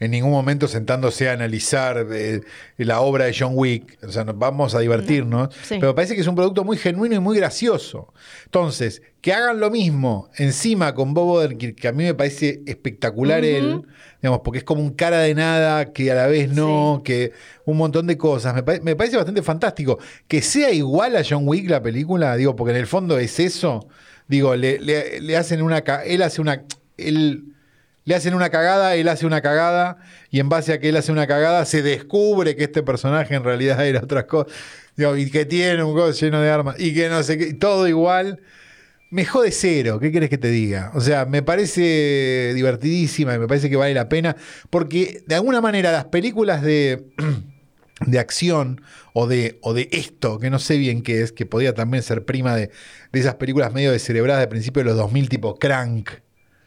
en ningún momento sentándose a analizar eh, la obra de John Wick, o sea, nos vamos a divertirnos, Sí. pero parece que es un producto muy genuino y muy gracioso. Entonces, que hagan lo mismo encima con Bob Odenkirk, que a mí me parece espectacular Ujú. él, digamos, porque es como un cara de nada que a la vez no, que un montón de cosas. Me, pare- me parece bastante fantástico. Que sea igual a John Wick la película, digo, porque en el fondo es eso. Digo, le, le- le hacen una. Él hace una. Él, le hacen una cagada, él hace una cagada, y en base a que él hace una cagada, se descubre que este personaje en realidad era otra cosa. Y que tiene un coche lleno de armas, y que no sé qué, todo igual. Me jode cero, ¿qué querés que te diga? O sea, me parece divertidísima y me parece que vale la pena, porque de alguna manera las películas de, de acción o de, o de esto, que no sé bien qué es, que podía también ser prima de, de esas películas medio descerebradas de principio de los 2000, tipo Crank,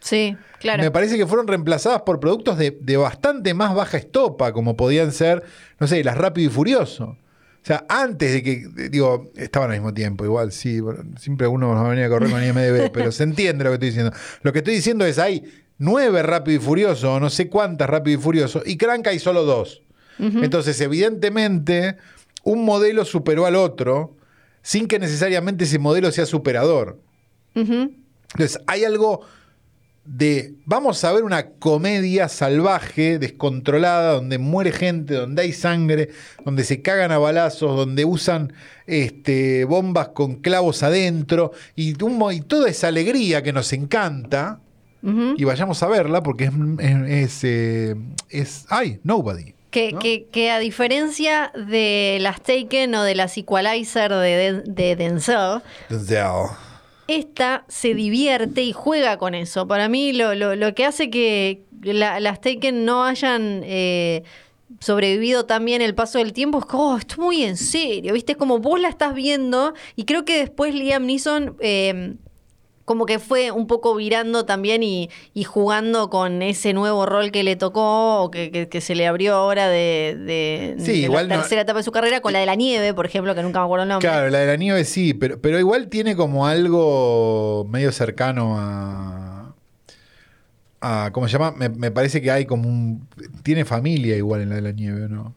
Sí, claro. me parece que fueron reemplazadas por productos de, de bastante más baja estopa, como podían ser, no sé, las Rápido y Furioso. O sea, antes de que, digo, estaban al mismo tiempo, igual, sí, siempre uno va a venir a correr con IMDB, pero se entiende lo que estoy diciendo. Lo que estoy diciendo es, hay nueve Rápido y Furioso, no sé cuántas Rápido y Furioso, y Crank hay solo dos. Entonces, evidentemente, un modelo superó al otro, sin que necesariamente ese modelo sea superador. Entonces, hay algo de vamos a ver una comedia salvaje, descontrolada, donde muere gente, donde hay sangre, donde se cagan a balazos, donde usan este, bombas con clavos adentro y, y toda esa alegría que nos encanta. Y vayamos a verla porque es. es, es, eh, es- ay, Nobody. Que, ¿no? que, que a diferencia de las Taken o de las Equalizer de, de, de Denzel, Denzel. Esta se divierte y juega con eso. Para mí lo, lo, lo que hace que la- las Taken no hayan eh, sobrevivido también el paso del tiempo es que, oh, esto es muy en serio, ¿viste? Como vos la estás viendo y creo que después Liam Neeson... eh, como que fue un poco virando también y, y jugando con ese nuevo rol que le tocó o que, que- que se le abrió ahora de, de- Sí, de igual la no- tercera etapa de su carrera, con la de la nieve, por ejemplo, que nunca me acuerdo el nombre. Claro, la de la nieve sí, pero, pero igual tiene como algo medio cercano a. a ¿Cómo se llama? Me, me parece que hay como un. Tiene familia igual en la de la nieve, ¿o no?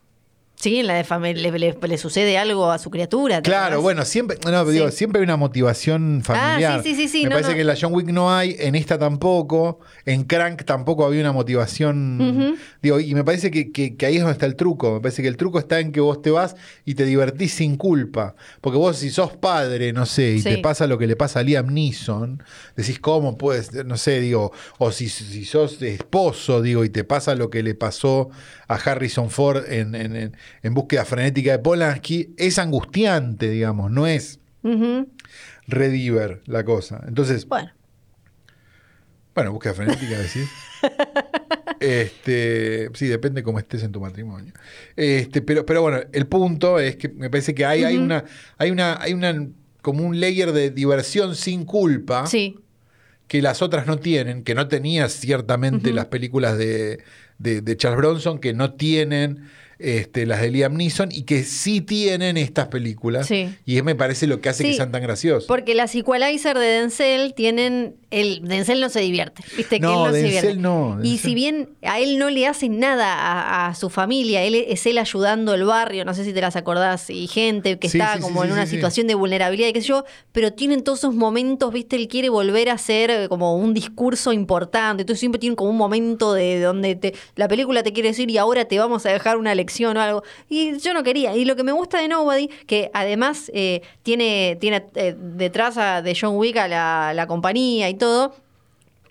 Sí, en la de familia le, le- le sucede algo a su criatura. ¿te Claro, bueno, siempre, no, digo, Sí. siempre hay una motivación familiar. Ah, sí, sí, sí, sí, Me no, parece no. que en la John Wick no hay, en esta tampoco, en Crank tampoco había una motivación. Digo, y me parece que, que- que ahí es donde está el truco. Me parece que el truco está en que vos te vas y te divertís sin culpa. Porque vos, si sos padre, no sé, y Sí. te pasa lo que le pasa a Liam Neeson, decís, ¿cómo puedes? No sé, digo, o si, si sos esposo, digo, y te pasa lo que le pasó a Harrison Ford en, en, en- en búsqueda frenética de Polanski, es angustiante, digamos, no es Ujú. rediver la cosa. Entonces, Bueno, bueno, búsqueda frenética, decís. Este, sí, depende cómo estés en tu matrimonio. Este, pero, pero bueno, el punto es que me parece que hay, hay una, hay una, hay una como un layer de diversión sin culpa sí. que las otras no tienen, que no tenía ciertamente las películas de, de- Charles Bronson, que no tienen este, las de Liam Neeson y que sí tienen estas películas. Sí. Y es me parece lo que hace que sean tan graciosos. Porque las Equalizer de Denzel tienen. El, Denzel no se divierte. Viste que No, él no se Denzel divierte. no, Y si bien a él no le hacen nada a, a su familia, él es él ayudando el barrio, no sé si te las acordás, y gente que Sí, está como en una situación de vulnerabilidad y qué sé yo, pero tienen todos esos momentos, viste, él quiere volver a hacer eh, como un discurso importante. Entonces siempre tienen como un momento de donde te, la película te quiere decir y ahora te vamos a dejar una lección o algo. Y yo no quería. Y lo que me gusta de Nobody, que además eh, tiene, tiene eh, detrás a- de John Wick a la, la compañía y todo,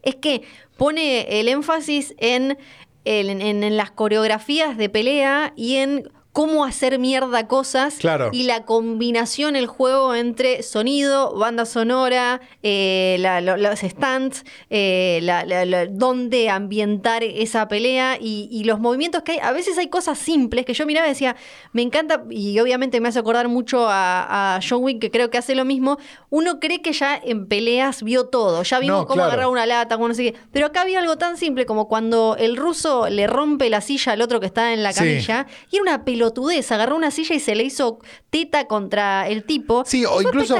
es que pone el énfasis en, en, las coreografías de pelea y en cómo hacer mierda cosas Claro. y la combinación, el juego entre sonido, banda sonora, eh, la- los stands, eh, la- dónde ambientar esa pelea y, y los movimientos que hay. A veces hay cosas simples que yo miraba y decía, me encanta, y obviamente me hace acordar mucho a, a John Wick, que creo que hace lo mismo. Uno cree que ya en peleas vio todo, ya vimos No, cómo claro. agarrar una lata, cómo no sé qué. Pero acá había algo tan simple como cuando el ruso le rompe la silla al otro que está en la Sí. camilla, y era una pelotudez, agarró una silla y se le hizo teta contra el tipo. Sí, o incluso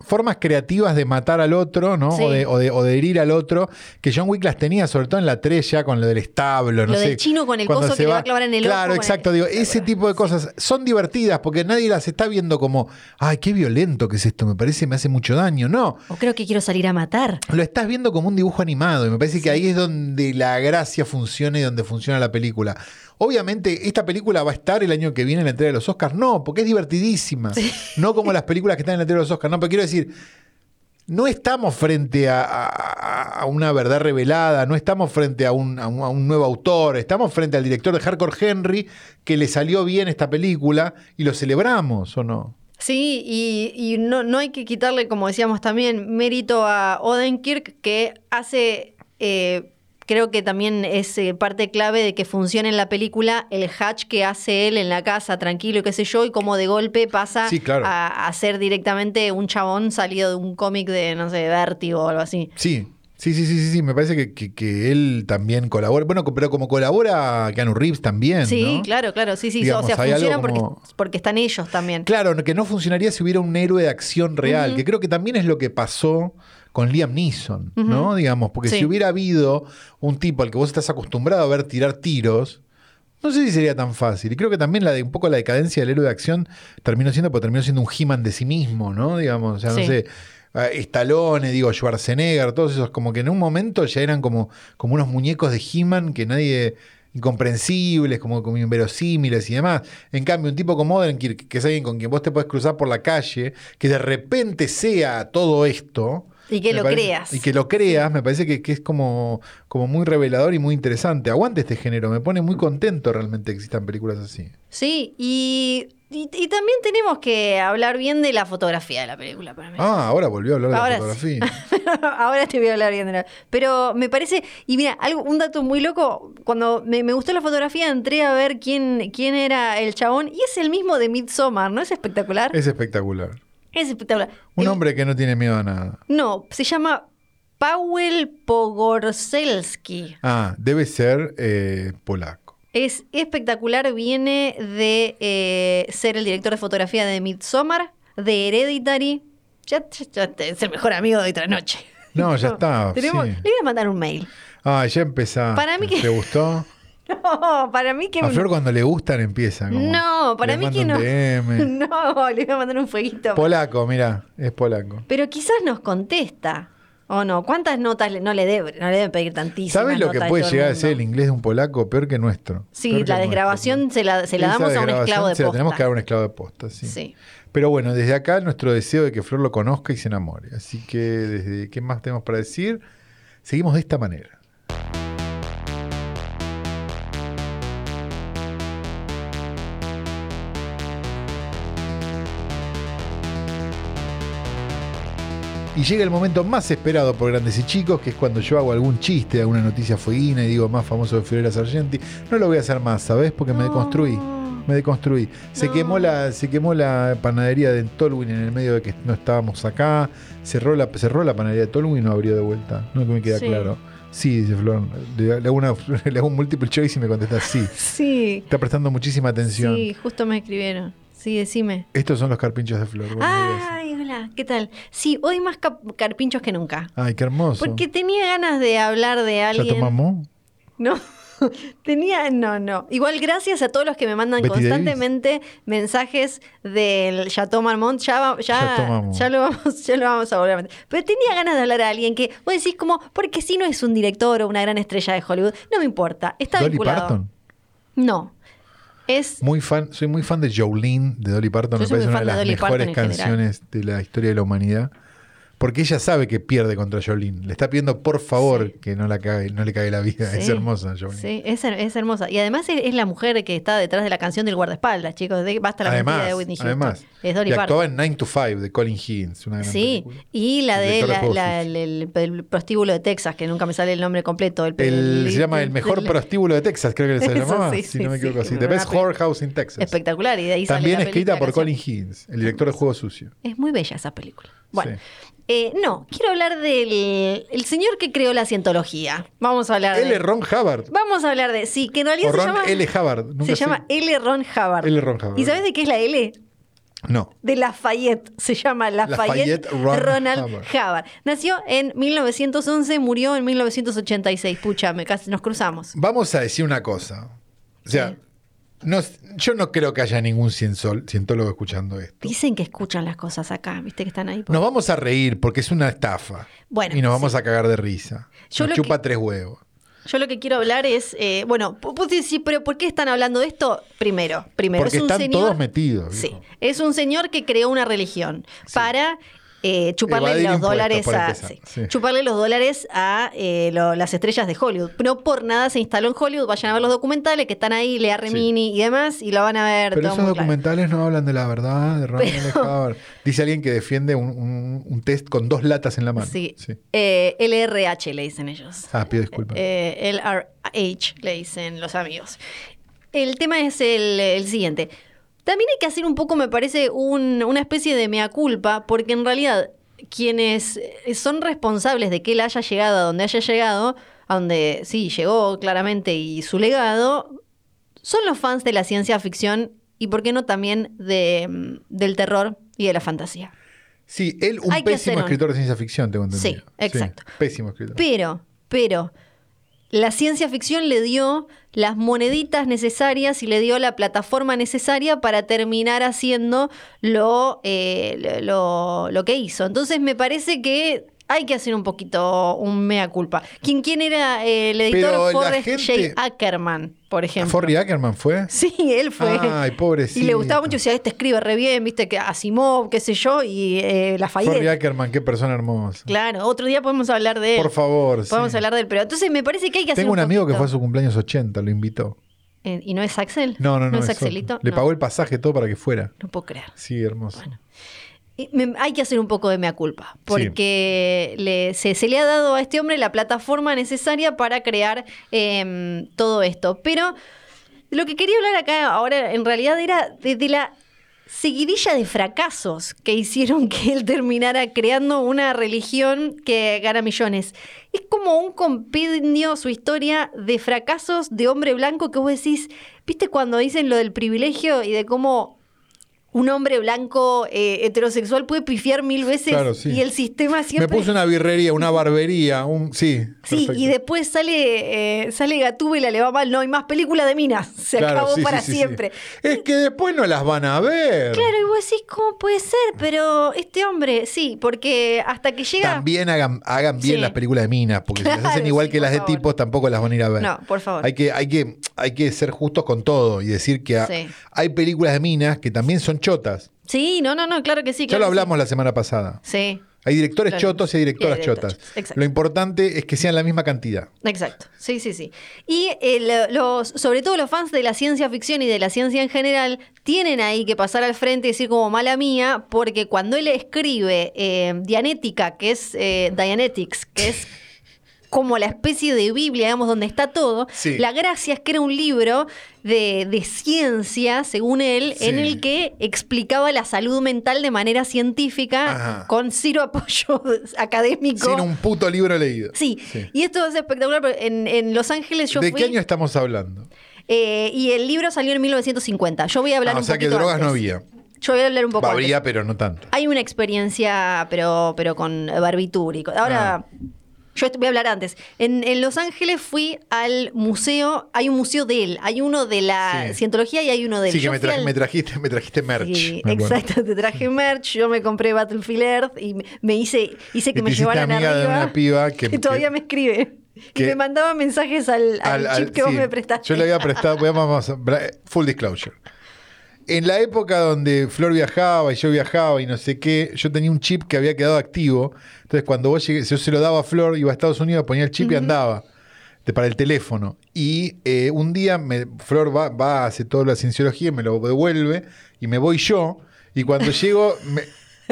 formas creativas de matar al otro, ¿no? Sí. O, de, o de- o de herir al otro, que John Wick las tenía, sobre todo en la 3 ya con lo del establo, no Lo sé. del chino con el coso que le va a clavar en el Claro, ojo exacto. el- Digo, ese tipo de cosas son divertidas porque nadie las está viendo como, ay, qué violento que es esto, me parece, me hace mucho daño. No, O creo que quiero salir a matar. lo estás viendo como un dibujo animado y me parece que ahí es donde la gracia funciona y donde funciona la película. Obviamente, esta película va a estar el año que viene en la entrega de los Oscars. No, porque es divertidísima. No como las películas que están en la entrega de los Oscars. No, pero quiero decir, no estamos frente a, a- a una verdad revelada, no estamos frente a un, a un- a un nuevo autor, estamos frente al director de Hardcore Henry que le salió bien esta película y lo celebramos, ¿o no? Sí, y, y no, no hay que quitarle, como decíamos también, mérito a Odenkirk, que hace, eh, creo que también es eh, parte clave de que funcione en la película el hatch que hace él en la casa, tranquilo y qué sé yo, y como de golpe pasa Sí, claro. a, a ser directamente un chabón salido de un cómic de, no sé, Vértigo o algo así. Sí, sí, sí, sí, sí, sí, me parece que, que- que él también colabora. Bueno, pero como colabora Keanu Reeves también. Sí, ¿no? claro, claro, sí, sí, Digamos, o sea, funcionan porque, porque están ellos también. Claro, que no funcionaría si hubiera un héroe de acción real, que creo que también es lo que pasó con Liam Neeson, ¿no? Digamos, porque Sí. si hubiera habido un tipo al que vos estás acostumbrado a ver tirar tiros, no sé si sería tan fácil. Y creo que también la de un poco la decadencia del héroe de acción terminó siendo, porque terminó siendo un He-Man de sí mismo, ¿no? Digamos, o sea, no Sí. sé. Stallone, digo, Schwarzenegger, todos esos, como que en un momento ya eran como, como unos muñecos de He-Man que nadie incomprensibles, como, como inverosímiles y demás. En cambio, un tipo como Odenkirk, que es alguien con quien vos te puedes cruzar por la calle, que de repente sea todo esto. Y que me lo parece- creas. Y que lo creas, me parece que, que es como, como muy revelador y muy interesante. Aguante este género, me pone muy contento realmente que existan películas así. Sí, y, y, y también tenemos que hablar bien de la fotografía de la película para mí. Ah, ahora volvió a hablar de la sí. fotografía. Ahora te voy a hablar bien de la. Pero me parece. Y mira, algo, un dato muy loco. Cuando me, me gustó la fotografía, entré a ver quién, quién era el chabón. Y es el mismo de Midsommar, ¿no? Es espectacular. Es, Es espectacular. Un El- hombre que no tiene miedo a nada. No, se llama Paweł Pogorzelski. Ah, debe ser eh, polaco. Es espectacular, viene de eh, ser el director de fotografía de Midsommar, de Hereditary. Ya, ya- ya es el mejor amigo de otra noche. No, ya está, Tenemos- sí. Le voy a mandar un mail. Ah, ya empezaste. Para mí que- ¿Te gustó? No, para mí que. A Flor cuando le gustan empieza. como, No, para mí que no. No, le voy a mandar un fueguito. Polaco, mira, es polaco. Pero quizás nos contesta. ¿O no? ¿Cuántas notas le- no le debe, no le deben pedir tantísimas? ¿Sabes lo que puede llegar a ser el inglés de un polaco? Peor que nuestro. Sí, Peor la desgrabación nuestro. se la, se la Esa damos a un esclavo de Se la posta. tenemos que dar a un esclavo de posta, sí. Sí. Pero bueno, desde acá nuestro deseo de que Flor lo conozca y se enamore. Así que, desde ¿qué más tenemos para decir? Seguimos de esta manera. Y llega el momento más esperado por grandes y chicos, que es cuando yo hago algún chiste, alguna noticia fueguina y digo más famoso de Fiorella Sargenti. No lo voy a hacer más, ¿sabes? Porque me deconstruí. Me deconstruí. Se No. quemó la, se quemó la panadería de Tolwyn en el medio de que no estábamos acá. Cerró la, cerró la panadería de Tolwyn y no abrió de vuelta. No que me queda Sí. claro. Sí, dice Flor. Le, le hago una, le hago un multiple choice y me contesta sí. Sí. Está prestando muchísima atención. Sí, justo me escribieron. Sí, decime. Estos son los carpinchos de Flor. Ay, hola, ¿qué tal? Sí, hoy más carpinchos que nunca. Ay, qué hermoso. Porque tenía ganas de hablar de ¿Ya alguien. tomamos? No, tenía, no, no. Igual gracias a todos los que me mandan Betty constantemente mensajes del Chateau Marmont. Ya, ya, Marmont. ya, lo vamos, ya lo vamos a volver a meter. Pero tenía ganas de hablar a alguien que vos decís como, porque si no es un director o una gran estrella de Hollywood, no me importa. Está Dolly vinculado. Parton. No. Es Muy fan, soy muy fan de Jolene de Dolly Parton. Yo Me soy parece muy una de fan de las Dolly Parton mejores en canciones de la historia de la humanidad. Porque ella sabe que pierde contra Jolene. Le está pidiendo por favor Sí. que no, la cague, no le cague la vida. Es hermosa Jolene. Sí, es, her- es hermosa. Y además es, es la mujer que está detrás de la canción del guardaespaldas, chicos. De, basta la mentira Además, de Whitney Houston. además. es Dolly y actuaba en 9 to 5 de Colin Higgins, una gran Sí, película. y la de la- la- el, el- el prostíbulo de Texas, que nunca me sale el nombre completo. El, se llama El Mejor prostíbulo de Texas, creo que se llamaba. sí, si sí, no me equivoco así. The Best Whorehouse in Texas. Espectacular, y de ahí sale También la escrita por Colin. Higgins, el director de Juego Sucio. Es muy bella esa película. Bueno, Sí. Eh, no, quiero hablar del el señor que creó la cientología. Vamos a hablar L. de... Ron Hubbard. Vamos a hablar de... Sí, que en realidad O se Ron llama... L. Hubbard. Nunca se sé. llama L. Ron Hubbard. L. Ron Hubbard. ¿Y sabes de qué es la L? No. de Lafayette. Se llama Lafayette, Lafayette Ron Ronald Hubbard. Hubbard. Nació en 1911, murió en 1986. Pucha, me casi nos cruzamos. Vamos a decir una cosa. O sea, Sí. No- yo no creo que haya ningún cienzol- cientólogo escuchando esto. Dicen que escuchan las cosas acá, viste que están ahí. por- Nos vamos a reír porque es una estafa. Bueno, y nos vamos sí. a cagar de risa. Yo nos chupa que- tres huevos. Yo lo que quiero hablar es, eh, bueno, puedes decir, pero ¿por qué están hablando de esto? Primero, primero, Porque es un están señor, todos metidos. Sí, es un señor que creó una religión para eh, chuparle los dólares a sí, sí. chuparle los dólares a eh, lo- las estrellas de Hollywood. No por nada se instaló en Hollywood. Vayan a ver los documentales que están ahí, Lea Remini y demás, y lo van a ver. Pero todo esos muy claro. documentales no hablan de la verdad de. Hubbard. Dice alguien que defiende un, un- un test con dos latas en la mano. Sí, Sí. Eh, LRH le dicen ellos. Ah, pido disculpas. Eh, LRH le dicen los amigos. El tema es el, el siguiente. También hay que hacer un poco, me parece, un- una especie de mea culpa, porque en realidad quienes eh, son responsables de que él haya llegado a donde haya llegado, a donde sí llegó claramente y su legado, son los fans de la ciencia ficción y, por qué no, también de, mm, del terror y de la fantasía. sí, él, un hay pésimo escritor de ciencia ficción, tengo entendido. Sí, exacto. pésimo escritor. Pero, pero, la ciencia ficción le dio las moneditas necesarias y le dio la plataforma necesaria para terminar haciendo lo, eh, lo, lo que hizo. Entonces me parece que hay que hacer un poquito un mea culpa. ¿Quién, quién era eh, el editor? Forrest gente- J. Ackerman, por ejemplo. ¿Forry Ackerman fue? Sí, él fue. Ay, pobrecito. Y le gustaba mucho, decía, este escribe re bien, viste, que Asimov, qué sé yo, y eh, Lafayette. Forry Ackerman, qué persona hermosa. Claro, otro día podemos hablar de él. Por favor. Podemos sí. hablar de él, pero entonces me parece que hay que hacer Tengo un amigo que fue a su cumpleaños 80, lo invitó. Eh, ¿Y no es Axel? No, no, no. ¿No es Axelito? Le No, pagó el pasaje todo para que fuera. No puedo creer. Sí, hermoso. Bueno. Me- hay que hacer un poco de mea culpa, porque le- se, se le ha dado a este hombre la plataforma necesaria para crear em, todo esto. Pero lo que quería hablar acá ahora en realidad era de, de la seguidilla de fracasos que hicieron que él terminara creando una religión que gana millones. Es como un compendio su historia de fracasos de hombre blanco que vos decís, ¿viste cuando dicen lo del privilegio y de cómo un hombre blanco eh, heterosexual puede pifiar mil veces Claro, sí. y el sistema siempre... Me puse una birrería, una barbería, un. Sí. Sí, perfecto. y después sale, eh, sale Gatúbela, le va mal, no hay más películas de minas, se Claro, acabó sí, para sí, siempre. Es que después no las van a ver. Claro, y vos decís, ¿cómo puede ser? Pero este hombre, sí, porque hasta que llega... También hagan, hagan bien las películas de minas, porque si las hacen igual que las de favor. tipos, tampoco las van a ir a ver. No, por favor. Hay que, hay que, hay que ser justos con todo y decir que ha- hay películas de minas que también son chotas. Sí, no, no, no, claro que sí. ya lo sí. hablamos la semana pasada. Sí, Hay directores Claro. chotos y hay directoras Y chotas. exacto. Lo importante es que sean la misma cantidad. exacto. Sí, sí, sí. Y eh, los, sobre todo los fans de la ciencia ficción y de la ciencia en general tienen ahí que pasar al frente y decir como mala mía, porque cuando él escribe eh, Dianética, que es eh, Dianetics, que es como la especie de Biblia, digamos, donde está todo. Sí. La gracia es que era un libro de, de ciencia, según él, Sí. en el que explicaba la salud mental de manera científica, Ajá. con cero apoyo académico. Sin un puto libro leído. Sí. y esto es espectacular. porque En, en Los Ángeles yo ¿De fui. qué año estamos hablando? eh, y el libro salió en 1950. Yo voy a hablar Ah, o un sea que poquito drogas no antes. había. Yo voy a hablar un poco antes. Habría, pero no tanto. Hay una experiencia, pero, pero con barbitúrico. Ahora, Ah. Yo voy a hablar antes. En, en Los Ángeles fui al museo, hay un museo de él, hay uno de la Sí. cientología y hay uno de él. Sí, que me, fui tra- al- me trajiste, me trajiste merch. Sí, exacto, te traje merch, yo me compré Battlefield Earth y me- hice, hice que Y me llevaran amiga de arriba. una piba que- todavía me escribe. que- y me mandaba mensajes al, al Al- chip que vos me prestaste. Yo le había prestado, voy a- vamos full disclosure. En la época donde Flor viajaba y yo viajaba y no sé qué, yo tenía un chip que había quedado activo. Entonces, cuando vos llegué, yo se lo daba a Flor, iba a Estados Unidos, ponía el chip y andaba de- para el teléfono. Y eh, un día me- Flor va, va, hace toda la cienciología y me lo devuelve y me voy yo. Y cuando llego, me,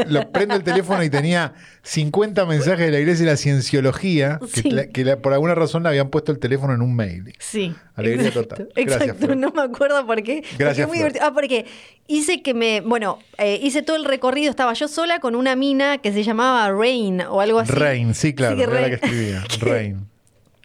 lo prendo el teléfono y tenía 50 mensajes de la iglesia de la cienciología que, Sí. la- que la- por alguna razón le habían puesto el teléfono en un mail. Sí. Alegría exacto, total. Gracias, Exacto, Flor. no me acuerdo por qué. porque Gracias, muy divertido. Ah, porque hice que me. Bueno, eh, hice todo el recorrido, estaba yo sola con una mina que se llamaba Rain o algo así. Rain, sí, claro, que era la Rain- que escribía. Rain.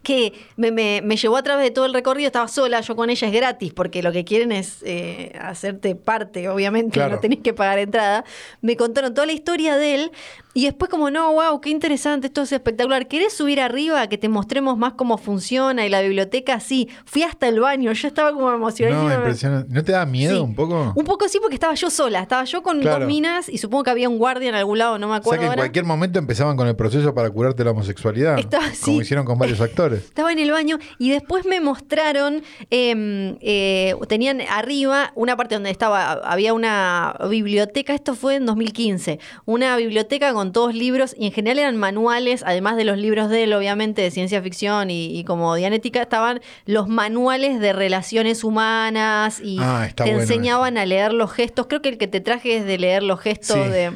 Que me, me- me llevó a través de todo el recorrido, estaba sola, yo con ella es gratis, porque lo que quieren es eh, hacerte parte, obviamente, Claro. no tenés que pagar entrada. Me contaron toda la historia de él y después como, no, wow, qué interesante, esto es espectacular. ¿Querés subir arriba, que te mostremos más cómo funciona y la biblioteca? Sí, fui hasta el baño, yo estaba como emocionada. No, impresionante. ¿No te da miedo Sí. un poco? Un poco sí, porque estaba yo sola, estaba yo con Claro. dos minas y supongo que había un guardia en algún lado, no me O sea acuerdo que en cualquier momento empezaban con el proceso para curarte la homosexualidad. Estaba- Como sí. hicieron con varios actores. Estaba en el baño y después me mostraron, em, eh, tenían arriba una parte donde estaba, había una biblioteca, esto fue en 2015, una biblioteca con todos libros y en general eran manuales, además de los libros de él, obviamente, de ciencia ficción y, y como dianética, estaban los manuales de relaciones humanas y Ah, te bueno enseñaban a leer los gestos. Creo que el que te traje es de leer los gestos Sí. de,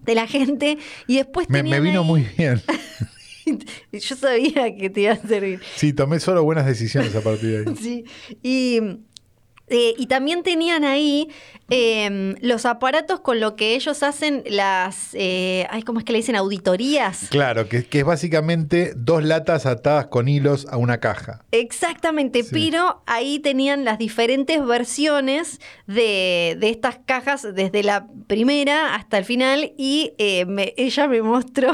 de la gente y después Me, me vino ahí- muy bien. Yo sabía que te iba a servir. Sí, tomé solo buenas decisiones a partir de ahí. Sí. Y, eh, y también tenían ahí eh, los aparatos con lo que ellos hacen las. Eh, ay, ¿Cómo es que le dicen? Auditorías. Claro, que, que es básicamente dos latas atadas con hilos a una caja. Exactamente, Sí. pero ahí tenían las diferentes versiones de, de estas cajas, desde la primera hasta el final, y eh, me- ella me mostró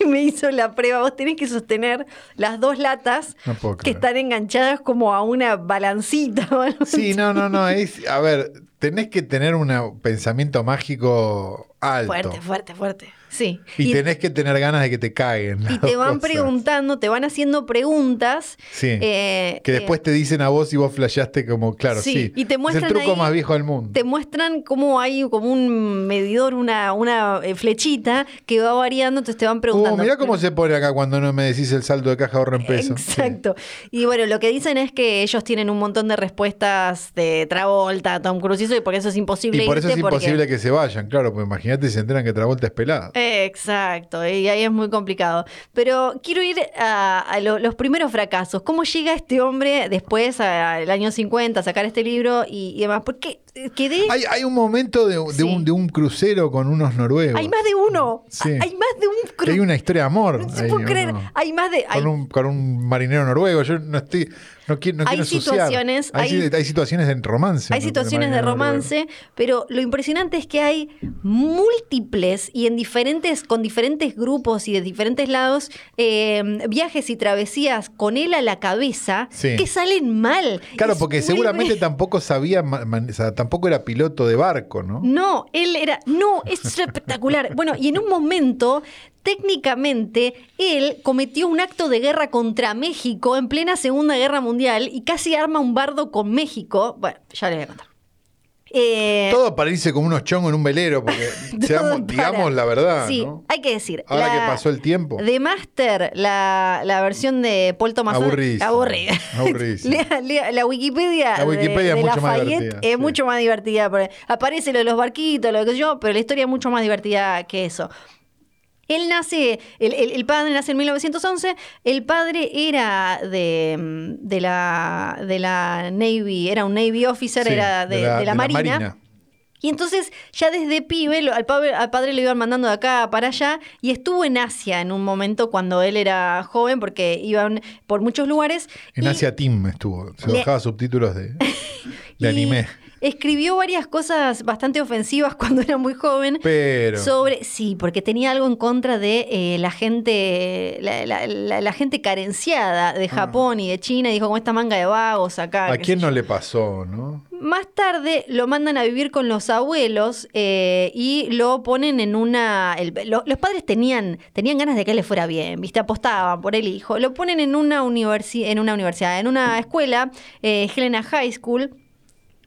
me hizo la prueba. Vos tenés que sostener las dos latas No que están enganchadas como a una balancita. Sí, no, no, no. Es, a ver, tenés que tener un pensamiento mágico alto. Fuerte, fuerte, fuerte. Sí. Y, tenés que tener ganas de que te caguen. y te van cosas. preguntando, te van haciendo preguntas. Sí. eh, que eh, después te dicen a vos y vos flasheaste como, claro, Sí, sí. y te muestran es el truco ahí- más viejo del mundo. te muestran cómo hay como un medidor, una, una eh, flechita que va variando, entonces te van preguntando. Uh, mirá cómo se pone acá cuando no me decís el saldo de caja ahorro en pesos. Exacto. Y bueno, lo que dicen es que ellos tienen un montón de respuestas de Travolta, Tom Cruise y eso, y por eso es imposible Y por eso es porque- imposible que se vayan, claro, pues imagínate si se enteran que Travolta es pelada. Exacto, y ahí es muy complicado. Pero quiero ir a, a lo- los primeros fracasos. ¿Cómo llega este hombre después, al año 50, a sacar este libro y, y demás? Porque eh, quedé. Hay, hay un momento de, de Sí. un, de un crucero con unos noruegos. Hay más de uno. Sí. Hay más de un. Que cru- hay una historia de amor. No se ahí, puede ¿o creer. Hay más de. hay- Con un, con un marinero noruego. Yo no estoy. No quiero, no Hay quiero situaciones, Hay, hay- si- hay situaciones de romance. Hay situaciones de noruego. romance, pero lo impresionante es que hay múltiples y en diferentes, con diferentes grupos y de diferentes lados, eh, viajes y travesías con él a la cabeza Sí. que salen mal. Claro, Es- porque seguramente tampoco sabía, ma- man- o sea, tampoco era piloto de barco, ¿no? No, él era. No, es espectacular. Bueno, y en un momento, técnicamente, él cometió un acto de guerra contra México en plena Segunda Guerra Mundial y casi arma un bardo con México. Bueno, ya les voy a contar. Eh, Todo para irse como unos chongos en un velero, porque seamos, digamos la verdad, Sí, ¿no? hay que decir. Ahora la- que pasó el tiempo. De Master, la, la versión de Paul Thomas Aburridísima. Aburrida. La Wikipedia, La Wikipedia de, es de mucho más Lafayette divertida, es sí. mucho más divertida. Aparece lo de los barquitos, lo que yo, pero la historia es mucho más divertida que eso. Él nace, el, el- el padre nace en 1911, el padre era de, mm, de, la, de la Navy, era un Navy officer, Sí, era de, de la, marina. Y entonces ya desde pibe al, padre, al padre le iban mandando de acá para allá y estuvo en Asia en un momento cuando él era joven porque iban por muchos lugares. En y- Asia Team estuvo. Se Le- bajaba subtítulos de, de y anime. Escribió varias cosas bastante ofensivas cuando era muy joven. Pero. Sobre, sí, porque tenía algo en contra de eh, la gente, la, la- la- la gente carenciada de Japón y de China, y dijo, con esta manga de vagos acá. Ah. ¿A quién no yo". le pasó, no? Más tarde lo mandan a vivir con los abuelos eh, y lo ponen en una... el- lo- los padres tenían, tenían ganas de que le fuera bien, ¿viste? Apostaban por el hijo. Lo ponen en una, universi- en una universidad, en una escuela, eh, Helena High School.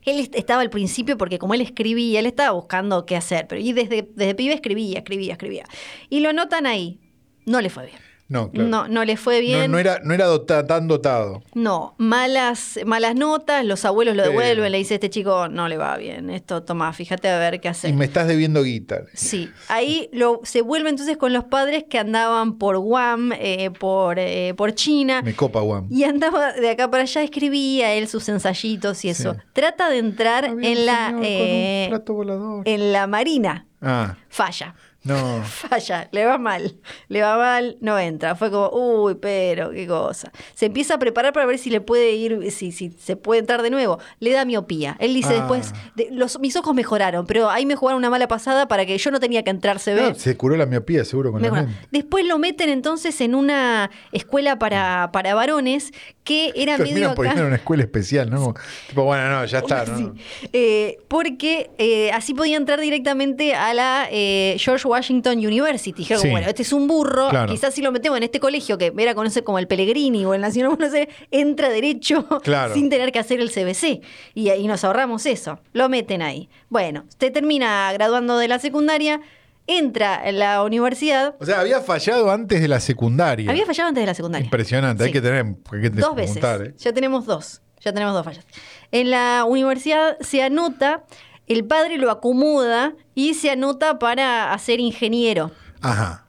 Él est- estaba al principio porque como él escribía, él estaba buscando qué hacer, pero y desde, desde pibe escribía, escribía, escribía. Y lo notan ahí. No le fue bien. No, claro. No, no le fue bien. no era, no era dota- tan dotado. No, malas, malas notas, los abuelos lo devuelven, le dice este chico no le va bien, esto toma, fíjate a ver qué Y hacer. me estás debiendo guita. Sí, ahí lo, se vuelve entonces con los padres que andaban por Guam, eh, por, eh, por China, Me copa, Juan. y andaba de acá para allá, escribía él sus ensayitos y eso. Sí. Trata de entrar Había en la, señor con un eh, plato volador. en la marina, Ah, falla. No. Falla, le va mal, le va mal, no entra. Fue como, uy, pero qué cosa. Se empieza a preparar para ver si le puede ir, si, si se puede entrar de nuevo. Le da miopía. Él dice Ah. después, de- los, mis ojos mejoraron, pero ahí me jugaron una mala pasada para que yo no tenía que entrar, se ve. No, se curó la miopía seguro con la. Después lo meten entonces en una escuela para, para varones que era medio Terminan por ir acá. a una escuela especial, ¿no? Tipo, bueno, no, ya está, ¿no? Sí. Eh, porque eh, así podía entrar directamente a la eh, George Washington University. Dijeron, Sí. bueno, este es un burro, Claro. quizás si lo metemos en este colegio que era conocer como el Pellegrini o el Nacional, no sé, entra derecho Claro. sin tener que hacer el CBC. Y ahí nos ahorramos eso. Lo meten ahí. Bueno, usted termina graduando de la secundaria, entra en la universidad. O sea, había fallado antes de la secundaria. Había fallado antes de la secundaria. Impresionante, hay que tener, hay que Dos veces. ¿eh? Ya tenemos dos. Ya tenemos dos fallas. En la universidad se anota, el padre lo acomoda y se anota para hacer ingeniero. Ajá.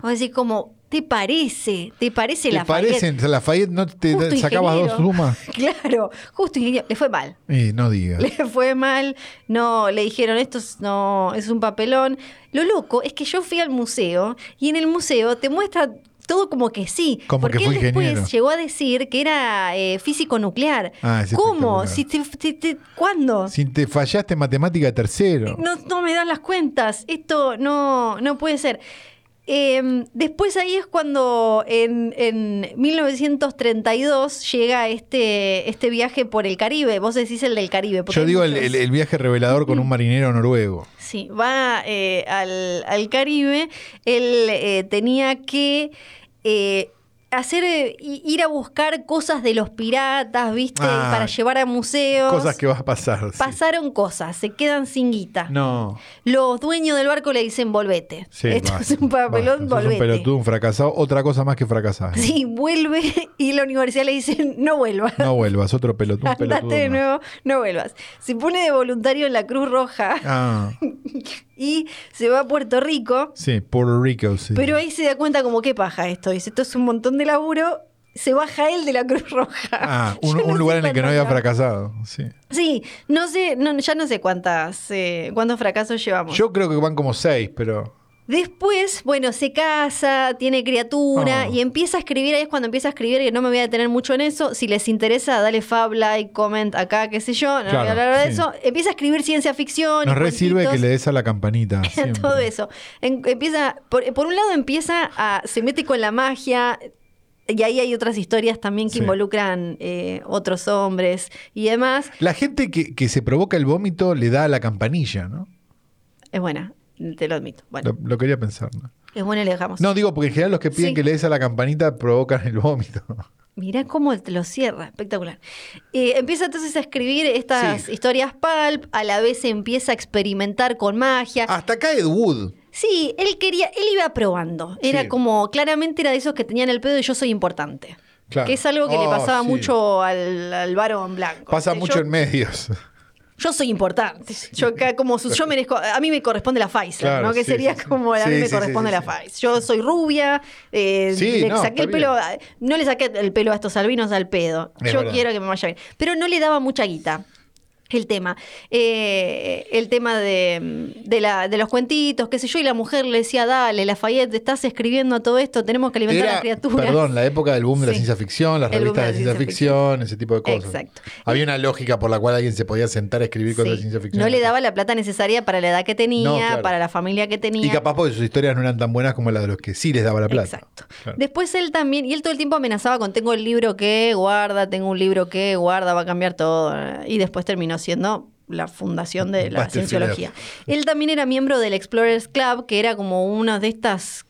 Vos decís como, ¿te parece? ¿Te parece ¿Te la parecen? Lafayette no te Justo sacabas dos ingeniero. sumas. Claro, justo ingeniero. Le fue mal. Y no digas. Le fue mal, no, le dijeron esto es, no, es un papelón. Lo loco es que yo fui al museo y en el museo te muestra todo como que sí. Como porque que él después ingeniero. llegó a decir que era eh, físico nuclear. Ah, ¿Cómo? Si te- te- te- ¿Cuándo? Si te fallaste en matemática tercero. No, no me dan las cuentas. Esto no, no puede ser. Eh, después ahí es cuando en, en 1932 llega este, este viaje por el Caribe. Vos decís el del Caribe. Yo digo muchos. el- el viaje revelador con un marinero noruego. Sí, va eh, al, al Caribe. Él eh, tenía que eh, hacer eh, ir a buscar cosas de los piratas, ¿viste? Ah, para llevar a museos. Cosas que va a pasar. sí. Pasaron cosas, se quedan sin guita. No. Los dueños del barco le dicen volvete. Sí, Esto es un papelón, volvete. un pelotudo, un fracasado. Otra cosa más que fracasar. Sí, vuelve y la universidad le dice no vuelvas. No vuelvas, otro pelotudo. un pelotudo Andate de nuevo, no vuelvas. Se pone de voluntario en la Cruz Roja Ah, y se va a Puerto Rico. sí, Puerto Rico, sí. Pero ahí se da cuenta como qué paja esto. Dice, esto es un montón de laburo se baja él de la Cruz Roja. Ah, un, no lugar en el que no había fracasado. Sí. Sí, no sé, no, ya no sé cuántas, eh, cuántos fracasos llevamos. Yo creo que van como seis, pero. Después, bueno, se casa, tiene criatura Ah. y empieza a escribir. Ahí es cuando empieza a escribir, que no me voy a detener mucho en eso. Si les interesa, dale fab, like, comment acá, qué sé yo. No Claro, voy a hablar de eso. Empieza a escribir ciencia ficción. Nos re sirve que le des a la campanita. todo eso. En- empieza, por, por un lado empieza a, se mete con la magia. Y ahí hay otras historias también que Sí. involucran eh, otros hombres y demás. La gente que, que se provoca el vómito le da a la campanilla, ¿no? Es buena, te lo admito. Bueno, Lo, lo quería pensar, ¿no? es buena y le dejamos. No, digo, porque en general los que piden Sí. que le des a la campanita provocan el vómito. Mirá cómo te lo cierra, espectacular. Eh, empieza entonces a escribir estas Sí. historias pulp, a la vez empieza a experimentar con magia. Hasta acá Ed Wood. Sí, él quería, él iba probando. Era Sí. como, claramente era de esos que tenían el pedo de yo soy importante. Claro. Que es algo que le Oh, pasaba sí. mucho al, al varón blanco. Pasa mucho en medios. Yo soy importante. Yo acá como su- yo merezco, a mí me corresponde la Pfizer, Claro, ¿no? Que sería como a mí me corresponde la. Pfizer. Yo soy rubia, eh, Sí, le no, saqué el pelo, bien. no le saqué el pelo a estos albinos al pedo. Es yo verdad. quiero que me vaya bien. Pero no le daba mucha guita. El tema. Eh, el tema de, de, la, de los cuentitos, qué sé yo, y la mujer le decía, dale, Lafayette, te estás escribiendo todo esto, tenemos que alimentar a Era, las criaturas. perdón, la época del boom de la Sí. ciencia ficción, las El revistas de la ciencia ciencia ficción, ese tipo de cosas. Exacto. Había una lógica por la cual alguien se podía sentar a escribir cosas Sí. de ciencia ficción. No le daba la plata necesaria para la edad que tenía, No, claro. para la familia que tenía. Y capaz porque sus historias no eran tan buenas como las de los que sí les daba la plata. Exacto. Claro. Después él también, y él todo el tiempo amenazaba con tengo el libro que guarda, tengo un libro que guarda, va a cambiar todo. Y después terminó siendo la fundación de la cienciología. Él también era miembro del Explorers Club, que era como una de estas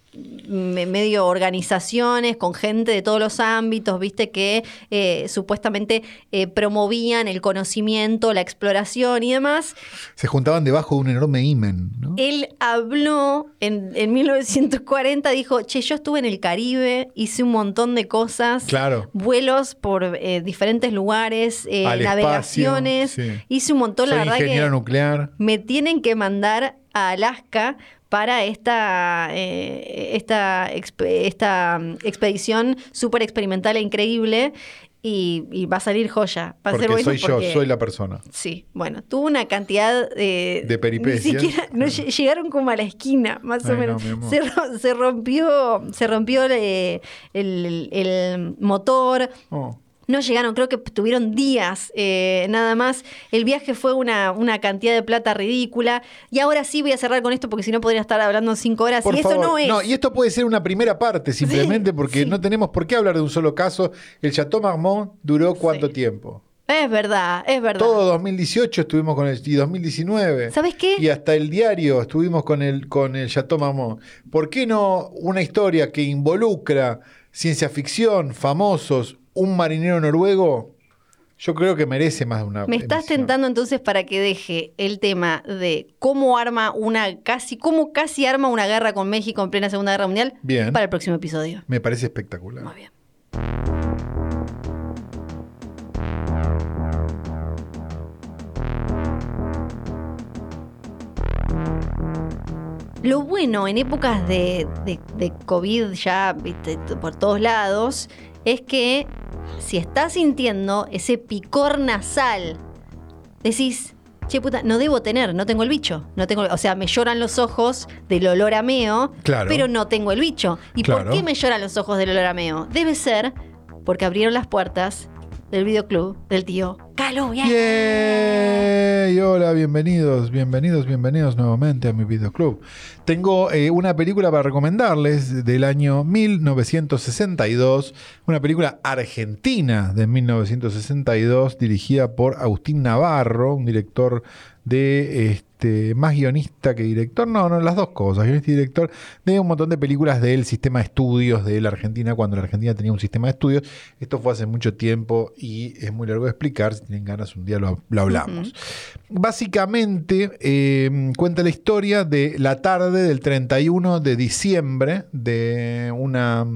medio organizaciones con gente de todos los ámbitos, viste, que eh, supuestamente eh, promovían el conocimiento, la exploración y demás. Se juntaban debajo de un enorme imen, ¿no? Él habló en, en 1940, dijo, che, yo estuve en el Caribe, hice un montón de cosas, Claro. vuelos por eh, diferentes lugares, navegaciones, espacio, sí. hice un montón, la Soy verdad ingeniero que nuclear. me tienen que mandar a Alaska para esta, eh, esta, exp- esta mm, expedición súper experimental e increíble y, y va a salir joya. Va a ser Porque bueno soy yo, soy la persona. Sí, bueno, tuvo una cantidad eh, De peripecias. Ni siquiera, no, lle- llegaron como a la esquina, más Ay, o no, menos. se, ro- se rompió, se rompió eh, el, el motor. Oh. No llegaron, creo que tuvieron días eh, nada más. El viaje fue una, una cantidad de plata ridícula. Y ahora sí voy a cerrar con esto porque si no podría estar hablando cinco horas. Por y favor. no es. y esto puede ser una primera parte simplemente porque sí. no tenemos por qué hablar de un solo caso. El Chateau Marmont duró cuánto Sí. tiempo? Es verdad, es verdad. Todo 2018 estuvimos con el y 2019. ¿Sabes qué? Y hasta el diario estuvimos con el con el Chateau Marmont. ¿Por qué no una historia que involucra ciencia ficción, famosos, un marinero noruego? Yo creo que merece más de una. Me estás emisión. tentando entonces para que deje el tema de cómo arma una casi, cómo casi arma una guerra con México en plena Segunda Guerra Mundial Bien. para el próximo episodio. Me parece espectacular. Muy bien. Lo bueno en épocas de, de- de COVID ya viste, por todos lados es que si estás sintiendo ese picor nasal, decís, che puta, no debo tener, no tengo el bicho. No tengo, o sea, me lloran los ojos del olor a meo, Claro. pero no tengo el bicho. ¿Y por qué me lloran los ojos del olor a meo? Debe ser porque abrieron las puertas del videoclub del tío. ¡Bien! ¡Yay! Hola, bienvenidos, bienvenidos, bienvenidos nuevamente a mi videoclub. Tengo eh, una película para recomendarles del año 1962, una película argentina de 1962 dirigida por Agustín Navarro, un director de este más guionista que director, no, no, las dos cosas, guionista y director de un montón de películas del sistema de estudios de la Argentina, cuando la Argentina tenía un sistema de estudios. Esto fue hace mucho tiempo y es muy largo de explicar, si tienen ganas un día lo, lo hablamos. Básicamente eh, cuenta la historia de la tarde del 31 de diciembre de una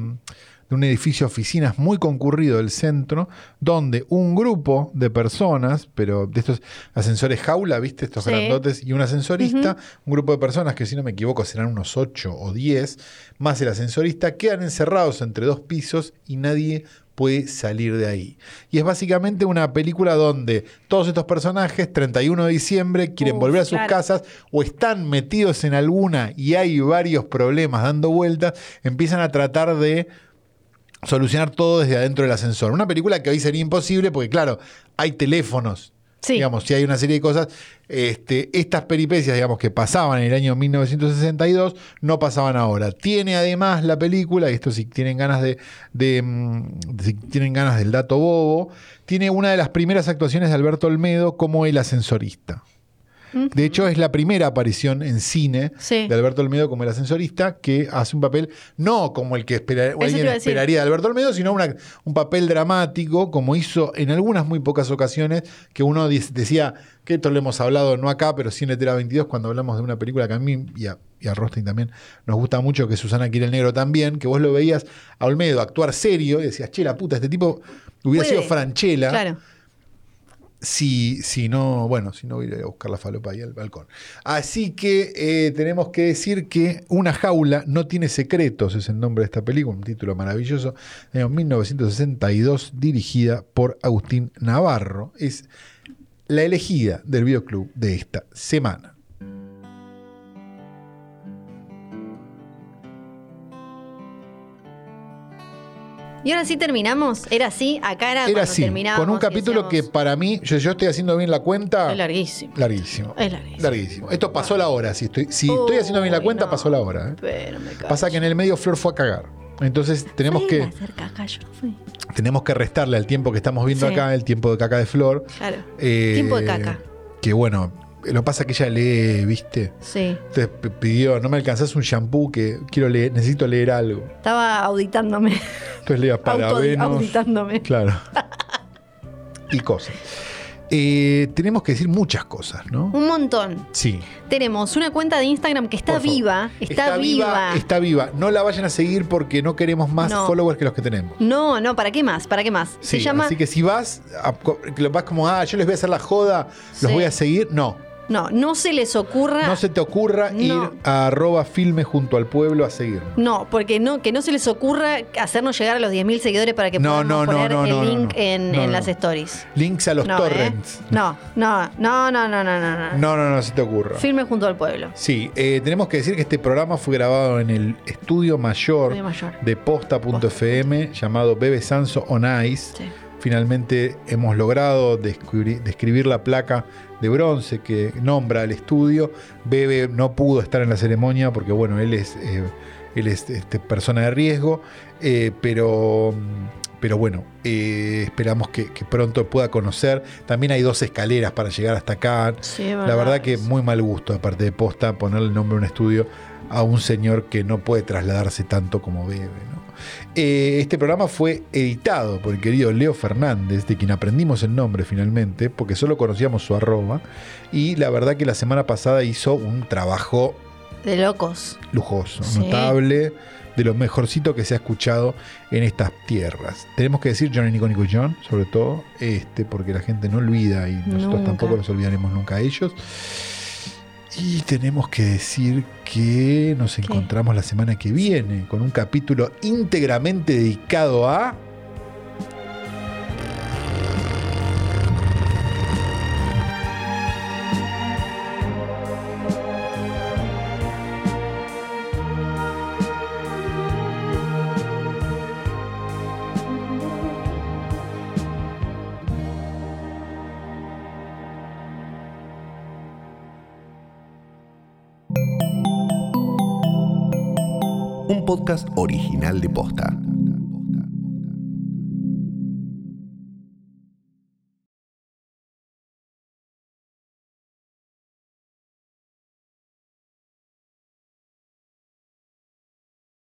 de un edificio de oficinas muy concurrido del centro, donde un grupo de personas, pero de estos ascensores jaula, ¿viste? Estos Sí. grandotes, y un ascensorista, un grupo de personas que si no me equivoco serán unos 8 o 10, más el ascensorista, quedan encerrados entre dos pisos y nadie puede salir de ahí. Y es básicamente una película donde todos estos personajes, 31 de diciembre, quieren Uf, volver a sus claro. casas o están metidos en alguna y hay varios problemas dando vueltas, empiezan a tratar de solucionar todo desde adentro del ascensor. Una película que hoy sería imposible porque, claro, hay teléfonos. Sí. Digamos, si hay una serie de cosas, este, estas peripecias, digamos, que pasaban en el año 1962, no pasaban ahora. Tiene además la película, y esto si tienen ganas de, de, mm, si tienen ganas del dato bobo, tiene una de las primeras actuaciones de Alberto Olmedo como el ascensorista. De hecho, es la primera aparición en cine Sí. de Alberto Olmedo como el ascensorista, que hace un papel no como el que espera- alguien esperaría de Alberto Olmedo, sino una- un papel dramático, como hizo en algunas muy pocas ocasiones, que uno dice- decía, que esto lo hemos hablado no acá, pero sí en Letera 22, cuando hablamos de una película que a mí y a, y a Rostin también nos gusta mucho, que Susana quiere el negro también, que vos lo veías a Olmedo actuar serio y decías, che, la puta, este tipo hubiera Puede. sido Franchella Claro. Si, si no, bueno, si no voy a ir a buscar la falopa ahí al balcón. Así que eh, tenemos que decir que Una jaula no tiene secretos, es el nombre de esta película, un título maravilloso, de 1962, dirigida por Agustín Navarro. Es la elegida del videoclub de esta semana. Y ahora sí terminamos. Era así, acá era, Era así, con un capítulo que para mí, yo, yo estoy haciendo bien la cuenta. Es larguísimo. Larguísimo. Es larguísimo. Larguísimo. Esto pasó la hora. Si estoy, si estoy haciendo bien la cuenta, no, pasó la hora. ¿eh? Pero me cago. Pasa que en el medio Flor fue a cagar. Entonces tenemos que, hacer caca, yo no fui. tenemos que restarle al tiempo que estamos viendo Sí. acá, el tiempo de caca de Flor. Claro. Eh, Tiempo de caca. Que bueno, lo que pasa es que ella lee, ¿viste? Sí. Entonces pidió, no me alcanzás un shampoo que quiero leer, necesito leer algo. Estaba auditándome. Entonces leía parabenos. auditándome. Claro. y cosas. Eh, tenemos que decir muchas cosas, ¿no? Un montón. Sí. Tenemos una cuenta de Instagram que está viva. Está, viva. Está viva. No la vayan a seguir porque no queremos más No. followers que los que tenemos. No, no, ¿para qué más? ¿Para qué más? Se Sí, llama. así que si vas, a- vas como, ah, yo les voy a hacer la joda, los Sí. voy a seguir. No, No, no se les ocurra. no se te ocurra No. ir a arroba filme junto al pueblo a seguirnos. No, porque no, que no se les ocurra hacernos llegar a los 10.000 seguidores para que No, podamos no, poner el link en, las stories. Links a los no, torrents. ¿eh? No, no, no, no, no, no, no, no. No, no, se te ocurra. Filme junto al pueblo. Sí, eh, tenemos que decir que este programa fue grabado en el estudio mayor, Estudio mayor. de posta.fm llamado Bebe Sanso on Ice. Sí. Finalmente hemos logrado describir la placa de bronce que nombra el estudio. Bebe no pudo estar en la ceremonia porque, bueno, él es, eh, él es este, persona de riesgo, eh, pero, pero bueno, eh, esperamos que, que pronto pueda conocer. También hay dos escaleras para llegar hasta acá. Sí, La verdad que muy mal gusto, aparte de posta, ponerle el nombre a un estudio a un señor que no puede trasladarse tanto como Bebe. ¿no? Eh, este programa fue editado por el querido Leo Fernández, de quien aprendimos el nombre finalmente, porque solo conocíamos su arroba. Y la verdad que la semana pasada hizo un trabajo De locos. lujoso, Sí. notable, de lo mejorcito que se ha escuchado en estas tierras. Tenemos que decir Johnny Nico Nico John, sobre todo, este, porque la gente no olvida y nosotros Nunca. tampoco los olvidaremos nunca a ellos. Y tenemos que decir que nos encontramos la semana que viene con un capítulo íntegramente dedicado a... podcast original de Posta.